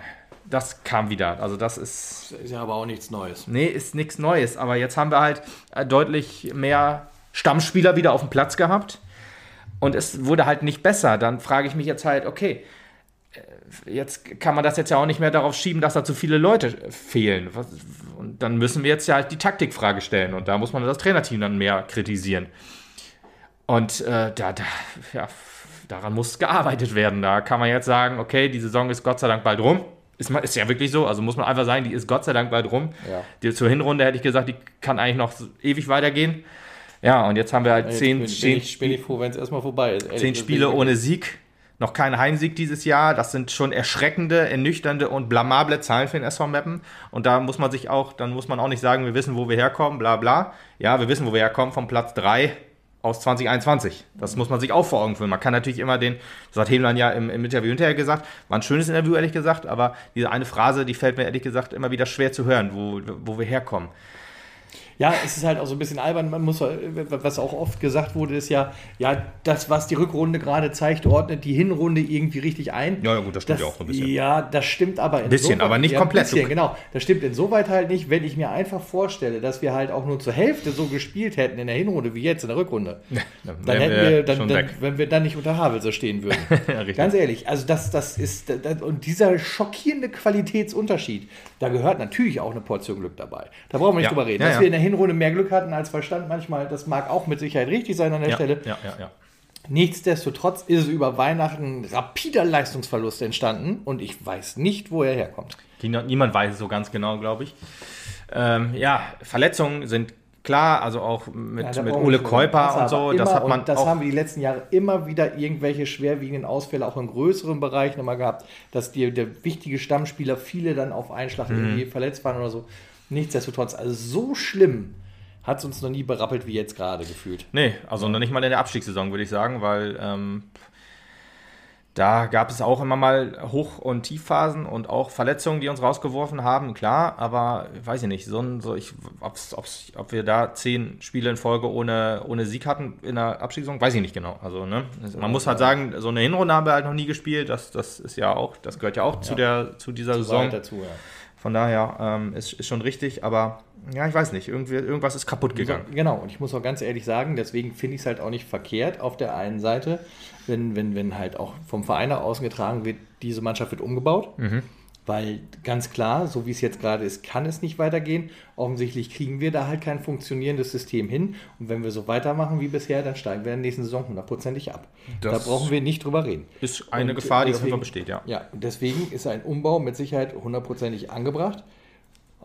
Das kam wieder. Also das ist. Ist ja aber auch nichts Neues. Nee, ist nichts Neues. Aber jetzt haben wir halt äh, deutlich mehr Stammspieler wieder auf dem Platz gehabt und es wurde halt nicht besser. Dann frage ich mich jetzt halt, okay, äh, jetzt kann man das jetzt ja auch nicht mehr darauf schieben, dass da zu viele Leute fehlen. Und dann müssen wir jetzt ja halt die Taktikfrage stellen und da muss man das Trainerteam dann mehr kritisieren. Und äh, da, da, ja, daran muss gearbeitet werden. Da kann man jetzt sagen, okay, die Saison ist Gott sei Dank bald rum. Ist, ist ja wirklich so, also muss man einfach sagen, die ist Gott sei Dank bald rum. Ja. Die, zur Hinrunde hätte ich gesagt, die kann eigentlich noch ewig weitergehen. Ja, und jetzt haben wir halt jetzt zehn, bin, zehn bin froh, wenn es erstmal vorbei ist. Zehn Spiele ohne Sieg. Noch kein Heimsieg dieses Jahr. Das sind schon erschreckende, ernüchternde und blamable Zahlen für den SV Meppen. Und da muss man sich auch, dann muss man auch nicht sagen, wir wissen, wo wir herkommen, bla bla. Ja, wir wissen, wo wir herkommen, vom Platz 3 aus 2021. Das muss man sich auch vor Augen führen. Man kann natürlich immer den, das hat Hemlein ja im, im, Interview hinterher gesagt, war ein schönes Interview, ehrlich gesagt, aber diese eine Phrase, die fällt mir ehrlich gesagt immer wieder schwer zu hören, wo, wo wir herkommen. Ja, es ist halt auch so ein bisschen albern. Man muss, was auch oft gesagt wurde, ist ja, ja, das, was die Rückrunde gerade zeigt, ordnet die Hinrunde irgendwie richtig ein. Ja, ja gut, das stimmt das, ja auch so ein bisschen. Ja, das stimmt aber ein bisschen, aber nicht ja, komplett. Bisschen, genau. Das stimmt insoweit halt nicht, wenn ich mir einfach vorstelle, dass wir halt auch nur zur Hälfte so gespielt hätten in der Hinrunde wie jetzt in der Rückrunde. <laughs> dann, dann hätten wir, dann, dann, wenn wir dann nicht unter Havelse stehen würden. <laughs> ja, Ganz ehrlich, also das, das ist, das, und dieser schockierende Qualitätsunterschied, da gehört natürlich auch eine Portion Glück dabei. Da brauchen wir nicht ja. drüber reden. Dass wir in der Hinrunde mehr Glück hatten als Verstand manchmal, das mag auch mit Sicherheit richtig sein an der ja, Stelle. Ja, ja, ja. Nichtsdestotrotz ist es über Weihnachten ein rapider Leistungsverlust entstanden und ich weiß nicht, wo er herkommt. Niemand weiß es so ganz genau, glaube ich. Ähm, ja, Verletzungen sind klar, also auch mit, ja, mit Ole Käuper und so. Das hat man das haben wir die letzten Jahre immer wieder irgendwelche schwerwiegenden Ausfälle auch in größeren Bereichen immer gehabt, dass die, der wichtige Stammspieler viele dann auf Einschlag mhm. irgendwie verletzt waren oder so. Nichtsdestotrotz, also so schlimm hat es uns noch nie berappelt wie jetzt gerade gefühlt. Nee, also noch nicht mal in der Abstiegssaison, würde ich sagen, weil ähm, da gab es auch immer mal Hoch- und Tiefphasen und auch Verletzungen, die uns rausgeworfen haben, klar, aber weiß ich nicht, so, so ich, ob's, ob's, ob wir da zehn Spiele in Folge ohne, ohne Sieg hatten in der Abstiegssaison, weiß ich nicht genau. Also, ne? Man muss halt sagen, so eine Hinrunde haben wir halt noch nie gespielt, das, das ist ja auch, das gehört ja auch ja. zu, der, zu dieser zu Saison. Dazu, ja. Von daher ähm, ist, ist schon richtig, aber ja, ich weiß nicht, irgendwie, irgendwas ist kaputt gegangen. Genau, und ich muss auch ganz ehrlich sagen, deswegen finde ich es halt auch nicht verkehrt auf der einen Seite, wenn, wenn, wenn halt auch vom Verein nach außen getragen wird, diese Mannschaft wird umgebaut. Mhm. Weil ganz klar, so wie es jetzt gerade ist, kann es nicht weitergehen. Offensichtlich kriegen wir da halt kein funktionierendes System hin. Und wenn wir so weitermachen wie bisher, dann steigen wir in der nächsten Saison hundertprozentig ab. Das da brauchen wir nicht drüber reden. Ist eine und Gefahr, die deswegen, auf jeden Fall besteht, ja. Ja, deswegen ist ein Umbau mit Sicherheit hundertprozentig angebracht.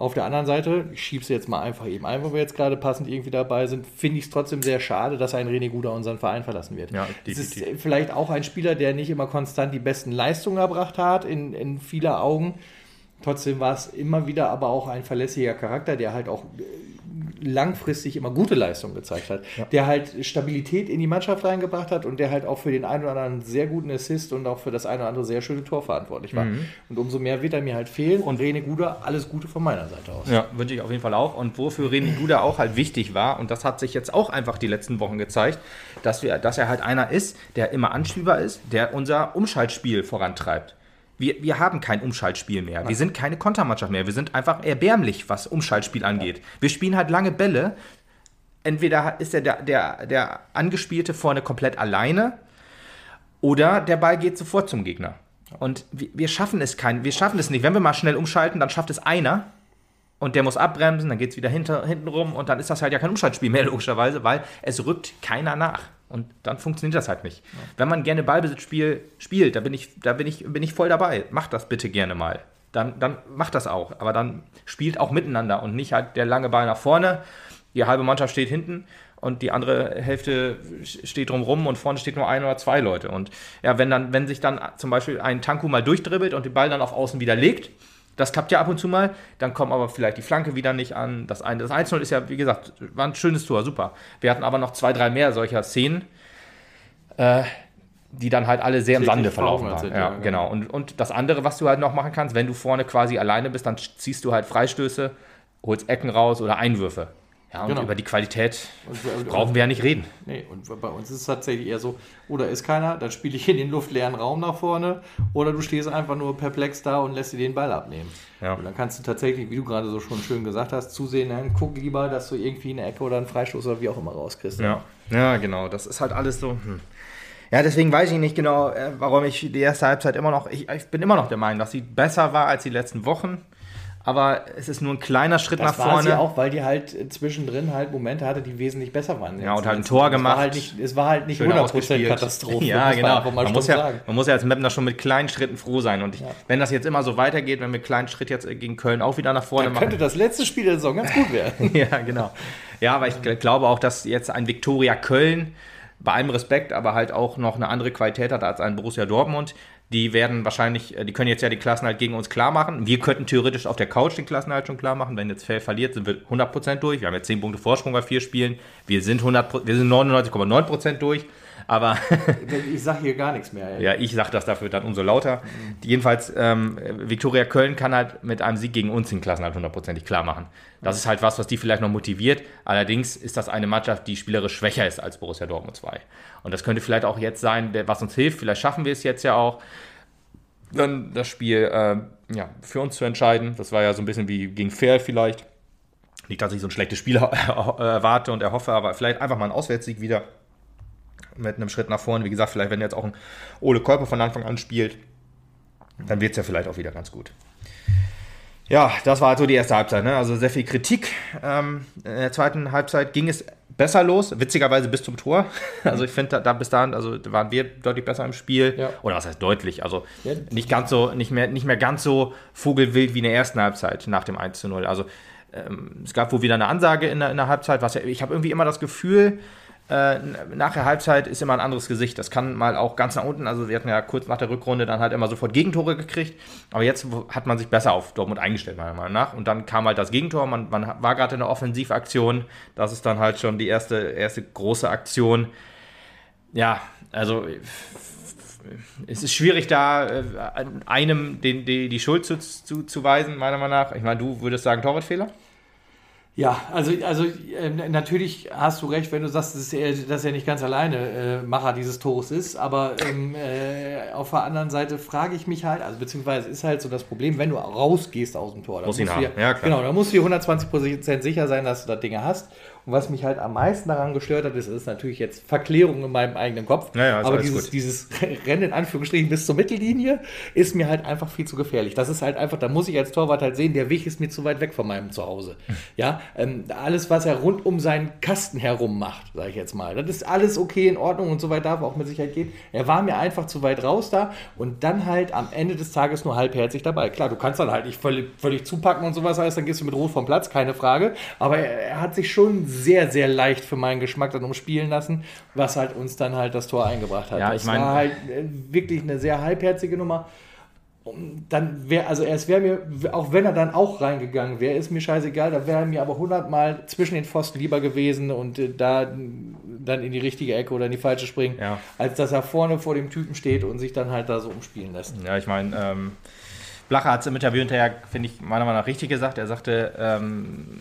Auf der anderen Seite, ich schiebe es jetzt mal einfach eben ein, wo wir jetzt gerade passend irgendwie dabei sind, finde ich es trotzdem sehr schade, dass ein René Guder unseren Verein verlassen wird. Ja, Es ist vielleicht auch ein Spieler, der nicht immer konstant die besten Leistungen erbracht hat, in, in vieler Augen. Trotzdem war es immer wieder aber auch ein verlässlicher Charakter, der halt auch langfristig immer gute Leistungen gezeigt hat, ja. der halt Stabilität in die Mannschaft reingebracht hat und der halt auch für den einen oder anderen sehr guten Assist und auch für das eine oder andere sehr schöne Tor verantwortlich war. Mhm. Und umso mehr wird er mir halt fehlen. Und Rene Guder, alles Gute von meiner Seite aus. Ja, wünsche ich auf jeden Fall auch. Und wofür Rene Guder auch halt wichtig war, und das hat sich jetzt auch einfach die letzten Wochen gezeigt, dass, wir, dass er halt einer ist, der immer anspielbar ist, der unser Umschaltspiel vorantreibt. Wir, wir haben kein Umschaltspiel mehr. Wir sind keine Kontermannschaft mehr. Wir sind einfach erbärmlich, was Umschaltspiel angeht. Wir spielen halt lange Bälle. Entweder ist der, der, der Angespielte vorne komplett alleine oder der Ball geht sofort zum Gegner. Und wir, wir schaffen es kein, wir schaffen es nicht. Wenn wir mal schnell umschalten, dann schafft es einer und der muss abbremsen, dann geht es wieder hinter, hinten rum und dann ist das halt ja kein Umschaltspiel mehr, logischerweise, weil es rückt keiner nach. Und dann funktioniert das halt nicht. Ja. Wenn man gerne Ballbesitzspiel spielt, da bin ich, da bin ich, bin ich voll dabei. Macht das bitte gerne mal. Dann, dann macht das auch. Aber dann spielt auch miteinander und nicht halt der lange Ball nach vorne. Die halbe Mannschaft steht hinten und die andere Hälfte steht drumrum und vorne steht nur ein oder zwei Leute. Und ja, wenn dann, wenn sich dann zum Beispiel ein Tanku mal durchdribbelt und den Ball dann auf Außen wieder legt, das klappt ja ab und zu mal. Dann kommt aber vielleicht die Flanke wieder nicht an. Das, ein, das 1-0 ist ja, wie gesagt, war ein schönes Tor, super. Wir hatten aber noch zwei, drei mehr solcher Szenen, äh, die dann halt alle sehr im Sande verlaufen waren. Ja, genau. genau. Und, und das andere, was du halt noch machen kannst, wenn du vorne quasi alleine bist, dann ziehst du halt Freistöße, holst Ecken raus oder Einwürfe. Ja, und genau. über die Qualität und, brauchen wir ja nicht reden. Nee, und bei uns ist es tatsächlich eher so, oder ist keiner, dann spiele ich in den luftleeren Raum nach vorne, oder du stehst einfach nur perplex da und lässt dir den Ball abnehmen. Ja. Und dann kannst du tatsächlich, wie du gerade so schon schön gesagt hast, zusehen, dann guck lieber, dass du irgendwie eine Ecke oder einen Freistoß oder wie auch immer rauskriegst. Ja, ja genau, das ist halt alles so. Hm. Ja, deswegen weiß ich nicht genau, äh, warum ich die erste Halbzeit immer noch, ich, ich bin immer noch der Meinung, dass sie besser war als die letzten Wochen aber es ist nur ein kleiner Schritt das nach vorne. Das war sie auch, weil die halt zwischendrin halt Momente hatte, die wesentlich besser waren. Ja, und halt ein Tor gemacht. War halt nicht, es war halt nicht 100% Katastrophe. Ja, genau. Man, man muss ja, man muss ja als Mapner schon mit kleinen Schritten froh sein. Und ich, ja. wenn das jetzt immer so weitergeht, wenn wir einen kleinen Schritt jetzt gegen Köln auch wieder nach vorne Dann machen. könnte das letzte Spiel der Saison ganz gut werden. <laughs> ja, genau. Ja, aber ich glaube auch, dass jetzt ein Viktoria Köln bei allem Respekt, aber halt auch noch eine andere Qualität hat als ein Borussia Dortmund. Die werden wahrscheinlich, äh, die können jetzt ja die Klassen halt gegen uns klar machen. Wir könnten theoretisch auf der Couch den Klassen halt schon klar machen. Wenn jetzt Fell verliert, sind wir 100% durch. Wir haben jetzt 10 Punkte Vorsprung bei vier Spielen. Wir sind, 100, wir sind 99,9% durch. Aber ich sage hier gar nichts mehr. Ey. Ja, ich sage das dafür dann umso lauter. Mhm. Jedenfalls, ähm, Viktoria Köln kann halt mit einem Sieg gegen uns den Klassen halt hundertprozentig klar machen. Das ist halt was, was die vielleicht noch motiviert. Allerdings ist das eine Mannschaft, die spielerisch schwächer ist als Borussia Dortmund 2. Und das könnte vielleicht auch jetzt sein, was uns hilft. Vielleicht schaffen wir es jetzt ja auch, dann das Spiel äh, ja, für uns zu entscheiden. Das war ja so ein bisschen wie gegen Fair vielleicht. Nicht, dass ich so ein schlechtes Spiel <laughs> erwarte und erhoffe, aber vielleicht einfach mal ein Auswärtssieg wieder mit einem Schritt nach vorne. Wie gesagt, vielleicht wenn jetzt auch ein Ole Kolper von Anfang an spielt, dann wird es ja vielleicht auch wieder ganz gut. Ja, das war halt so die erste Halbzeit. Ne? Also sehr viel Kritik. Ähm, in der zweiten Halbzeit ging es besser los, witzigerweise bis zum Tor. <laughs> Also ich finde, da, da, bis dahin, also waren wir deutlich besser im Spiel. Ja. Oder was heißt deutlich? Also ja. nicht ganz so, nicht mehr, nicht mehr ganz so vogelwild wie in der ersten Halbzeit nach dem 1 zu 0. Also ähm, es gab wohl wieder eine Ansage in der, in der Halbzeit, was ich habe irgendwie immer das Gefühl, äh, nach der Halbzeit ist immer ein anderes Gesicht. Das kann mal auch ganz nach unten. Also wir hatten ja kurz nach der Rückrunde dann halt immer sofort Gegentore gekriegt. Aber jetzt hat man sich besser auf Dortmund eingestellt, meiner Meinung nach. Und dann kam halt das Gegentor. Man, man war gerade in der Offensivaktion. Das ist dann halt schon die erste, erste große Aktion. Ja, also es ist schwierig, da äh, einem den, die, die Schuld zu, zu, zu meiner Meinung nach. Ich meine, du würdest sagen Torwartfehler? Ja, also, also äh, natürlich hast du recht, wenn du sagst, dass er, dass er nicht ganz alleine äh, Macher dieses Tores ist. Aber ähm, äh, auf der anderen Seite frage ich mich halt, also beziehungsweise ist halt so das Problem, wenn du rausgehst aus dem Tor. Muss ihn haben. ja, klar. Genau, da musst du dir 120% sicher sein, dass du das Ding hast. Und was mich halt am meisten daran gestört hat, ist, ist natürlich jetzt Verklärung in meinem eigenen Kopf. Ja, ja, aber dieses, dieses <laughs> Rennen in Anführungsstrichen bis zur Mittellinie ist mir halt einfach viel zu gefährlich. Das ist halt einfach, da muss ich als Torwart halt sehen, der Weg ist mir zu weit weg von meinem Zuhause. Ja, ähm, alles, was er rund um seinen Kasten herum macht, sage ich jetzt mal, das ist alles okay, in Ordnung und so weit darf auch mit Sicherheit gehen. Er war mir einfach zu weit raus da und dann halt am Ende des Tages nur halbherzig dabei. Klar, du kannst dann halt nicht völlig, völlig zupacken und sowas, heißt, dann gehst du mit Rot vom Platz, keine Frage. Aber er, er hat sich schon sehr, sehr leicht für meinen Geschmack dann umspielen lassen, was halt uns dann halt das Tor eingebracht hat. Ja, ich meine, war halt äh, wirklich eine sehr halbherzige Nummer. Dann wäre, also es wäre mir, auch wenn er dann auch reingegangen wäre, ist mir scheißegal, da wäre mir aber hundertmal zwischen den Pfosten lieber gewesen und äh, da dann in die richtige Ecke oder in die falsche springen, ja. als dass er vorne vor dem Typen steht und sich dann halt da so umspielen lässt. Ja, ich meine, ähm, Blacher hat es im Interview hinterher, finde ich, meiner Meinung nach richtig gesagt. Er sagte, ähm,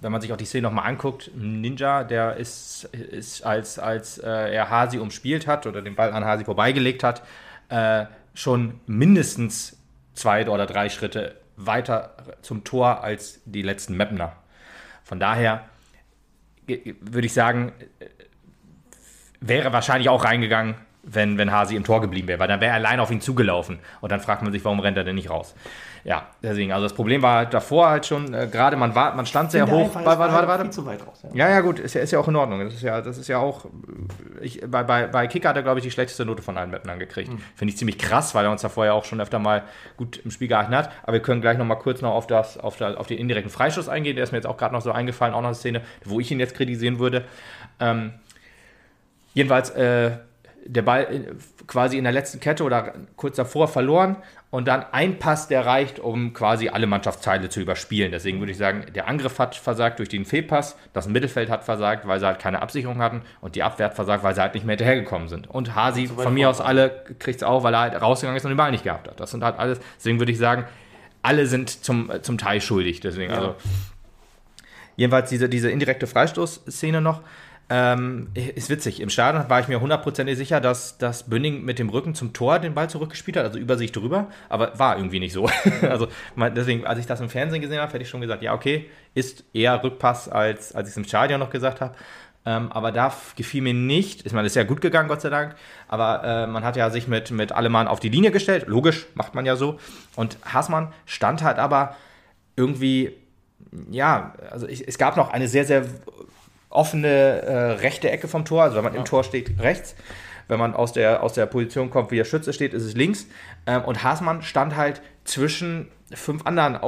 wenn man sich auch die Szene nochmal anguckt, Ninja, der ist, ist als, als äh, er Hasi umspielt hat oder den Ball an Hasi vorbeigelegt hat, äh, schon mindestens zwei oder drei Schritte weiter zum Tor als die letzten Mapner. Von daher würde ich sagen, wäre wahrscheinlich auch reingegangen, wenn, wenn Hasi im Tor geblieben wäre, weil dann wäre er allein auf ihn zugelaufen und dann fragt man sich, warum rennt er denn nicht raus? Ja, deswegen, also das Problem war halt davor halt schon, äh, gerade man war, man stand sehr hoch. Warte, warte, warte, warte. zu weit raus. Ja. ja, ja, gut, ist ja, ist ja auch in Ordnung. Das ist ja, das ist ja auch, ich, bei, bei, bei Kicker hat er, glaube ich, die schlechteste Note von allen Mappen angekriegt. Mhm. Finde ich ziemlich krass, weil er uns da vorher auch schon öfter mal gut im Spiel gehalten hat. Aber wir können gleich noch mal kurz noch auf, das, auf, der, auf den indirekten Freischuss eingehen. Der ist mir jetzt auch gerade noch so eingefallen, auch noch eine Szene, wo ich ihn jetzt kritisieren würde. Ähm, jedenfalls, äh, der Ball quasi in der letzten Kette oder kurz davor verloren und dann ein Pass, der reicht, um quasi alle Mannschaftsteile zu überspielen. Deswegen würde ich sagen, der Angriff hat versagt durch den Fehlpass, das Mittelfeld hat versagt, weil sie halt keine Absicherung hatten und die Abwehr hat versagt, weil sie halt nicht mehr hinterhergekommen sind. Und Hasi so von mir aus alle kriegt es auch, weil er halt rausgegangen ist und den Ball nicht gehabt hat. Das sind halt alles, deswegen würde ich sagen, alle sind zum, zum Teil schuldig. Deswegen, ja. also jedenfalls diese, diese indirekte Freistoßszene noch. Ähm, ist witzig. Im Stadion war ich mir hundertprozentig sicher, dass, dass Bünning mit dem Rücken zum Tor den Ball zurückgespielt hat, also über sich drüber, aber war irgendwie nicht so. <laughs> also deswegen, als ich das im Fernsehen gesehen habe, hätte ich schon gesagt, ja, okay, ist eher Rückpass, als, als ich es im Stadion noch gesagt habe. Ähm, aber da gefiel mir nicht, ich meine, ist ja gut gegangen, Gott sei Dank, aber äh, man hat ja sich mit, mit Allemann auf die Linie gestellt, logisch, macht man ja so. Und Haßmann stand halt aber irgendwie, ja, also ich, es gab noch eine sehr, sehr offene äh, rechte Ecke vom Tor, also wenn man ja. im Tor steht, rechts. Wenn man aus der, aus der Position kommt, wie der Schütze steht, ist es links. Ähm, und Haasmann stand halt zwischen fünf anderen,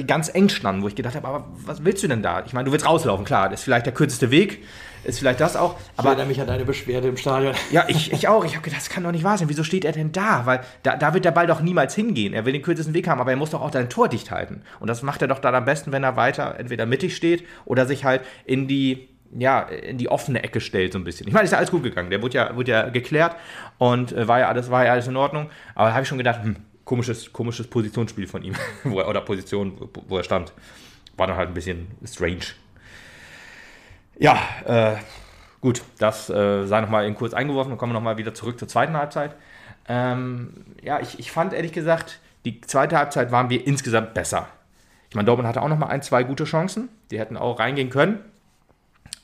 die ganz eng standen, wo ich gedacht habe, aber was willst du denn da? Ich meine, du willst rauslaufen, klar, das ist vielleicht der kürzeste Weg, ist vielleicht das auch. Aber, ich erinnere mich an deine Beschwerde im Stadion. Ja, ich, ich auch. Ich habe gedacht, das kann doch nicht wahr sein. Wieso steht er denn da? Weil da, da wird der Ball doch niemals hingehen. Er will den kürzesten Weg haben, aber er muss doch auch dein Tor dicht halten. Und das macht er doch dann am besten, wenn er weiter entweder mittig steht oder sich halt in die ja, in die offene Ecke stellt, so ein bisschen. Ich meine, ist ja alles gut gegangen. Der wurde ja, wurde ja geklärt und äh, war, ja alles, war ja alles in Ordnung. Aber da habe ich schon gedacht, hm, komisches, komisches Positionsspiel von ihm. <laughs> wo er, oder Position, wo er stand. War dann halt ein bisschen strange. Ja, äh, Gut, das äh, sei nochmal kurz eingeworfen und kommen wir nochmal wieder zurück zur zweiten Halbzeit. Ähm, ja, ich, ich fand ehrlich gesagt, die zweite Halbzeit waren wir insgesamt besser. Ich meine, Dortmund hatte auch nochmal ein, zwei gute Chancen. Die hätten auch reingehen können.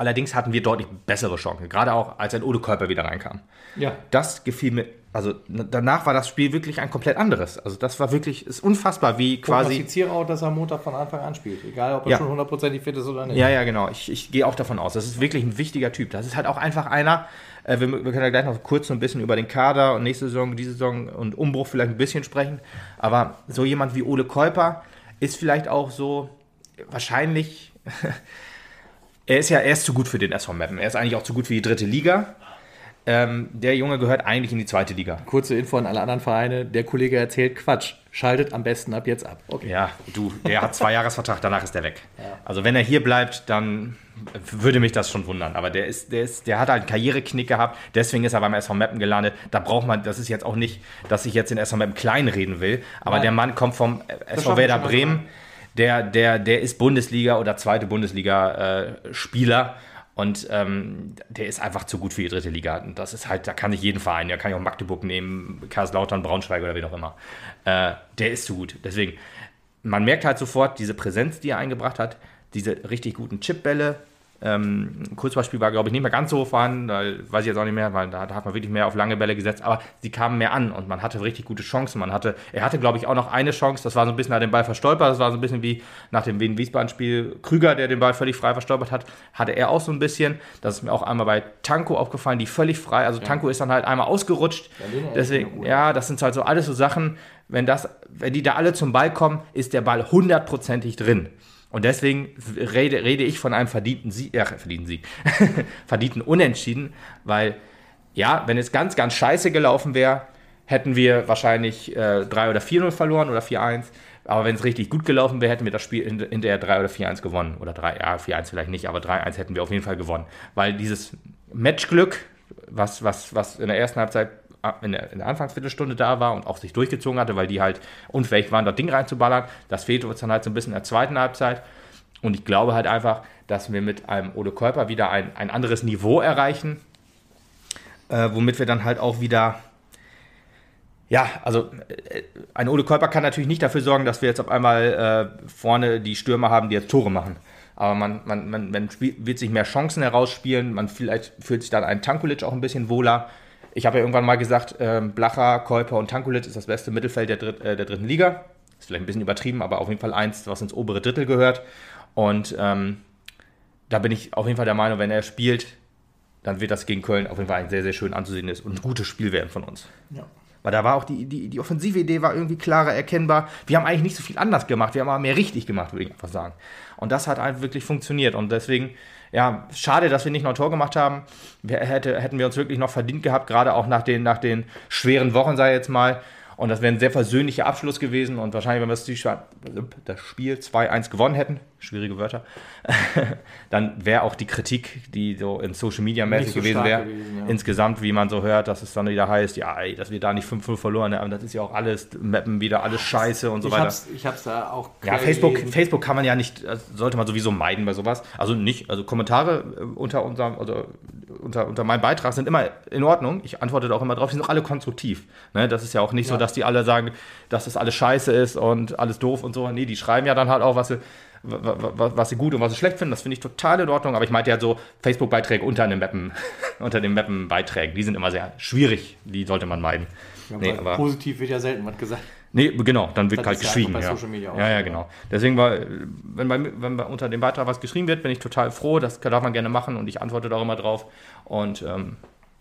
Allerdings hatten wir deutlich bessere Chancen, gerade auch als ein Ode Körper wieder reinkam. Ja. Das gefiel mir, also danach war das Spiel wirklich ein komplett anderes. Also das war wirklich, ist unfassbar, wie quasi. Ich zitiere auch, dass er Montag von Anfang an spielt, egal ob er ja. schon hundertprozentig fit ist oder nicht. Ja, ja, genau. Ich, ich gehe auch davon aus. Das ist wirklich ein wichtiger Typ. Das ist halt auch einfach einer, äh, wir, wir, können ja gleich noch kurz so ein bisschen über den Kader und nächste Saison, diese Saison und Umbruch vielleicht ein bisschen sprechen. Aber so jemand wie Ole Käuper ist vielleicht auch so wahrscheinlich. <laughs> er ist ja, er ist zu gut für den SV Meppen. Er ist eigentlich auch zu gut für die dritte Liga. Ähm, der Junge gehört eigentlich in die zweite Liga. Kurze Info an alle anderen Vereine. Der Kollege erzählt Quatsch. Schaltet am besten ab jetzt ab. Okay. Ja, du, der hat zwei <laughs> Jahresvertrag, danach ist der weg. Ja. Also wenn er hier bleibt, dann würde mich das schon wundern. Aber der ist, der ist, der hat halt einen Karriereknick gehabt, deswegen ist er beim SV Meppen gelandet. Da braucht man, das ist jetzt auch nicht, dass ich jetzt den SV Meppen klein reden will, aber Nein. der Mann kommt vom SV Werder Bremen der, der, der ist Bundesliga oder zweite Bundesliga-Spieler. Äh, und ähm, der ist einfach zu gut für die dritte Liga. Und das ist halt, da kann sich jeden Verein, da kann ich auch Magdeburg nehmen, Karlslautern, Braunschweig oder wie auch immer. Äh, der ist zu gut. Deswegen, man merkt halt sofort diese Präsenz, die er eingebracht hat, diese richtig guten Chipbälle, ähm, Kurzballspiel war, glaube ich, nicht mehr ganz so vorhanden, da weiß ich jetzt auch nicht mehr, weil da, da, hat man wirklich mehr auf lange Bälle gesetzt, aber sie kamen mehr an und man hatte richtig gute Chancen. Man hatte, er hatte, glaube ich, auch noch eine Chance, das war so ein bisschen nach dem Ball verstolpert, das war so ein bisschen wie nach dem Wien-Wiesbaden-Spiel Krüger, der den Ball völlig frei verstolpert hat, hatte er auch so ein bisschen. Das ist mir auch einmal bei Tanko aufgefallen, die völlig frei, also ja. Tanko ist dann halt einmal ausgerutscht. Deswegen, ja, das sind halt so alles so Sachen, wenn das, wenn die da alle zum Ball kommen, ist der Ball hundertprozentig drin. Und deswegen rede, rede ich von einem verdienten Sieg, äh, verdienten Sieg, <laughs> verdienten Unentschieden, weil ja, wenn es ganz, ganz scheiße gelaufen wäre, hätten wir wahrscheinlich äh, 3 oder 4-0 verloren oder 4-1. Aber wenn es richtig gut gelaufen wäre, hätten wir das Spiel in, in der 3 oder 4-1 gewonnen. Oder 3, ja, 4-1 vielleicht nicht, aber 3-1 hätten wir auf jeden Fall gewonnen. Weil dieses Matchglück, was, was, was in der ersten Halbzeit in der, in der Anfangsviertelstunde da war und auch sich durchgezogen hatte, weil die halt unfähig waren, das Ding reinzuballern. Das fehlte uns dann halt so ein bisschen in der zweiten Halbzeit. Und ich glaube halt einfach, dass wir mit einem Ode Körper wieder ein, ein anderes Niveau erreichen, äh, womit wir dann halt auch wieder ja, also äh, ein Ode Körper kann natürlich nicht dafür sorgen, dass wir jetzt auf einmal äh, vorne die Stürmer haben, die jetzt Tore machen. Aber man, man, man, man wird sich mehr Chancen herausspielen, man vielleicht fühlt sich dann ein Tankulic auch ein bisschen wohler. Ich habe ja irgendwann mal gesagt, ähm, Blacher, Kolper und Tankulit ist das beste Mittelfeld der, Dritt, äh, der dritten Liga. Ist vielleicht ein bisschen übertrieben, aber auf jeden Fall eins, was ins obere Drittel gehört. Und ähm, da bin ich auf jeden Fall der Meinung, wenn er spielt, dann wird das gegen Köln auf jeden Fall ein sehr, sehr schön anzusehendes und ein gutes Spiel werden von uns. Ja. Weil da war auch die, die, die offensive Idee war irgendwie klarer erkennbar. Wir haben eigentlich nicht so viel anders gemacht, wir haben aber mehr richtig gemacht, würde ich einfach sagen. Und das hat halt wirklich funktioniert. Und deswegen ja, schade, dass wir nicht noch ein Tor gemacht haben. Wir hätte, hätten wir uns wirklich noch verdient gehabt, gerade auch nach den, nach den schweren Wochen, sei jetzt mal. Und das wäre ein sehr versöhnlicher Abschluss gewesen. Und wahrscheinlich, wenn wir das Spiel 2-1 gewonnen hätten, schwierige Wörter, <laughs> dann wäre auch die Kritik, die so in Social Media mäßig so gewesen wäre, ja. insgesamt, wie man so hört, dass es dann wieder heißt, ja, ey, dass wir da nicht 5-0 verloren haben, das ist ja auch alles, Mappen wieder alles scheiße und so ich weiter. Hab's, ich hab's da auch. Ja, Facebook, Facebook kann man ja nicht, sollte man sowieso meiden bei sowas. Also nicht, also Kommentare äh, unter unserem, also unter, unter meinem Beitrag sind immer in Ordnung. Ich antworte da auch immer drauf, die sind auch alle konstruktiv. Ne? Das ist ja auch nicht ja. so, dass die alle sagen, dass das alles scheiße ist und alles doof und so. Nee, die schreiben ja dann halt auch, was sie was sie gut und was sie schlecht finden, das finde ich total in Ordnung. Aber ich meinte ja so Facebook-Beiträge unter den Mappen, <laughs> unter den Mappen-Beiträgen, die sind immer sehr schwierig, die sollte man meiden. Ja, nee, aber positiv wird ja selten was gesagt. Nee, genau, dann wird das halt geschrieben. Ja, ja. ja, ja, genau. Deswegen war, wenn bei, wenn bei unter dem Beitrag was geschrieben wird, bin ich total froh, das darf man gerne machen und ich antworte da auch immer drauf. Und ähm,